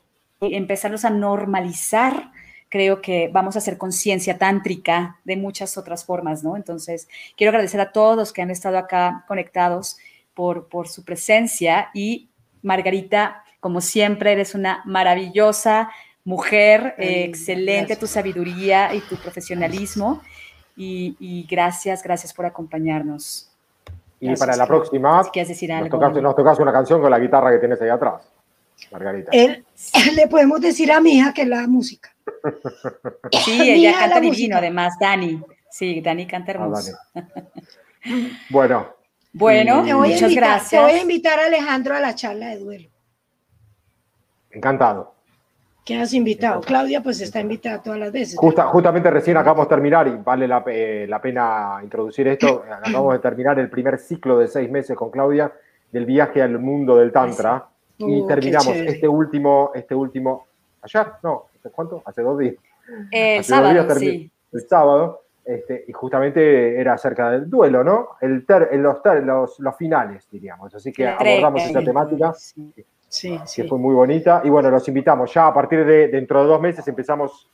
y empezarlos a normalizar, creo que vamos a hacer conciencia tántrica de muchas otras formas, ¿no? Entonces, quiero agradecer a todos que han estado acá conectados por, por su presencia y Margarita, como siempre, eres una maravillosa mujer, Ay, eh, excelente gracias. tu sabiduría y tu profesionalismo y, y gracias, gracias por acompañarnos. Y Gracias, para la próxima, Si quieres decir nos algo. tocas, nos tocas una canción con la guitarra que tienes ahí atrás, Margarita. Él, le podemos decir a mi hija que la música. Sí, ella la canta divino, música. además, Dani. Sí, Dani canta Ah, hermoso. Bueno, Bueno, Y- Te voy, a muchas invitar, te voy a gracias. invitar a Alejandro a la charla de duelo. encantado. ¿Qué has invitado? Claudia, pues está invitada todas las veces. Justa- justamente recién acabamos de terminar, y vale la, la pena introducir esto, acabamos de terminar el primer ciclo de seis meses con Claudia del viaje al mundo del Tantra. Y Uh, terminamos este último, este último, ayer, no, ¿hace cuánto? Hace dos días. El Hace dos sábado, días sí. El sábado, este, y justamente era acerca del duelo, ¿no? El ter- los, ter- los, los finales, diríamos. Así que abordamos entrega. esa temática Sí. Sí, que sí. fue muy bonita. Y bueno, los invitamos. Ya a partir de dentro de dos meses empezamos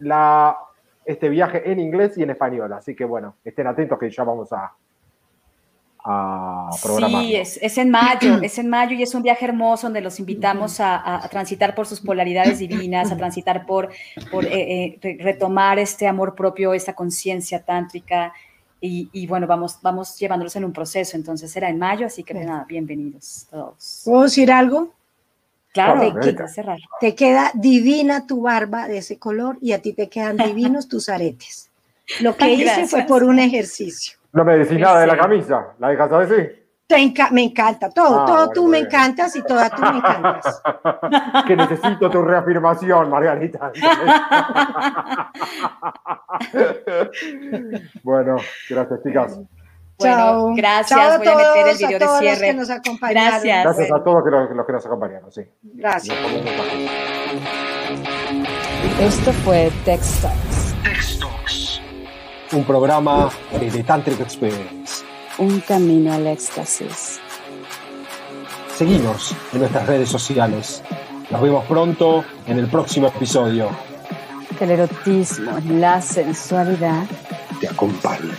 la, este viaje en inglés y en español. Así que bueno, estén atentos que ya vamos a, a programar. Sí, es, es en mayo, es en mayo y es un viaje hermoso donde los invitamos a, transitar por sus polaridades divinas, a transitar por, por eh, eh, re- retomar este amor propio, esta conciencia tántrica y, y bueno, vamos, vamos llevándolos en un proceso, entonces será en mayo, así que nada, bienvenidos todos. ¿Puedo decir algo? Claro. Te queda divina tu barba de ese color y a ti te quedan divinos tus aretes. Lo que Ay, hice fue por un ejercicio. No me decís Sí. nada de la camisa. ¿La dejas así? Te enca- me encanta todo, Ah, todo bueno, tú me bien. encantas y toda tú me encantas. que necesito tu reafirmación, Margarita. bueno, gracias, chicas. Bueno, Chao. gracias, Chao a voy a meter el todos, video a de todos los cierre. que nos acompañaron. Gracias. Gracias a todos los, los que nos acompañaron. Sí. Gracias. Esto fue Textox, Un programa de Tantric Experience. un camino al éxtasis. Seguimos en nuestras redes sociales. Nos vemos pronto en el próximo episodio. Que el erotismo, la sensualidad Te acompañe.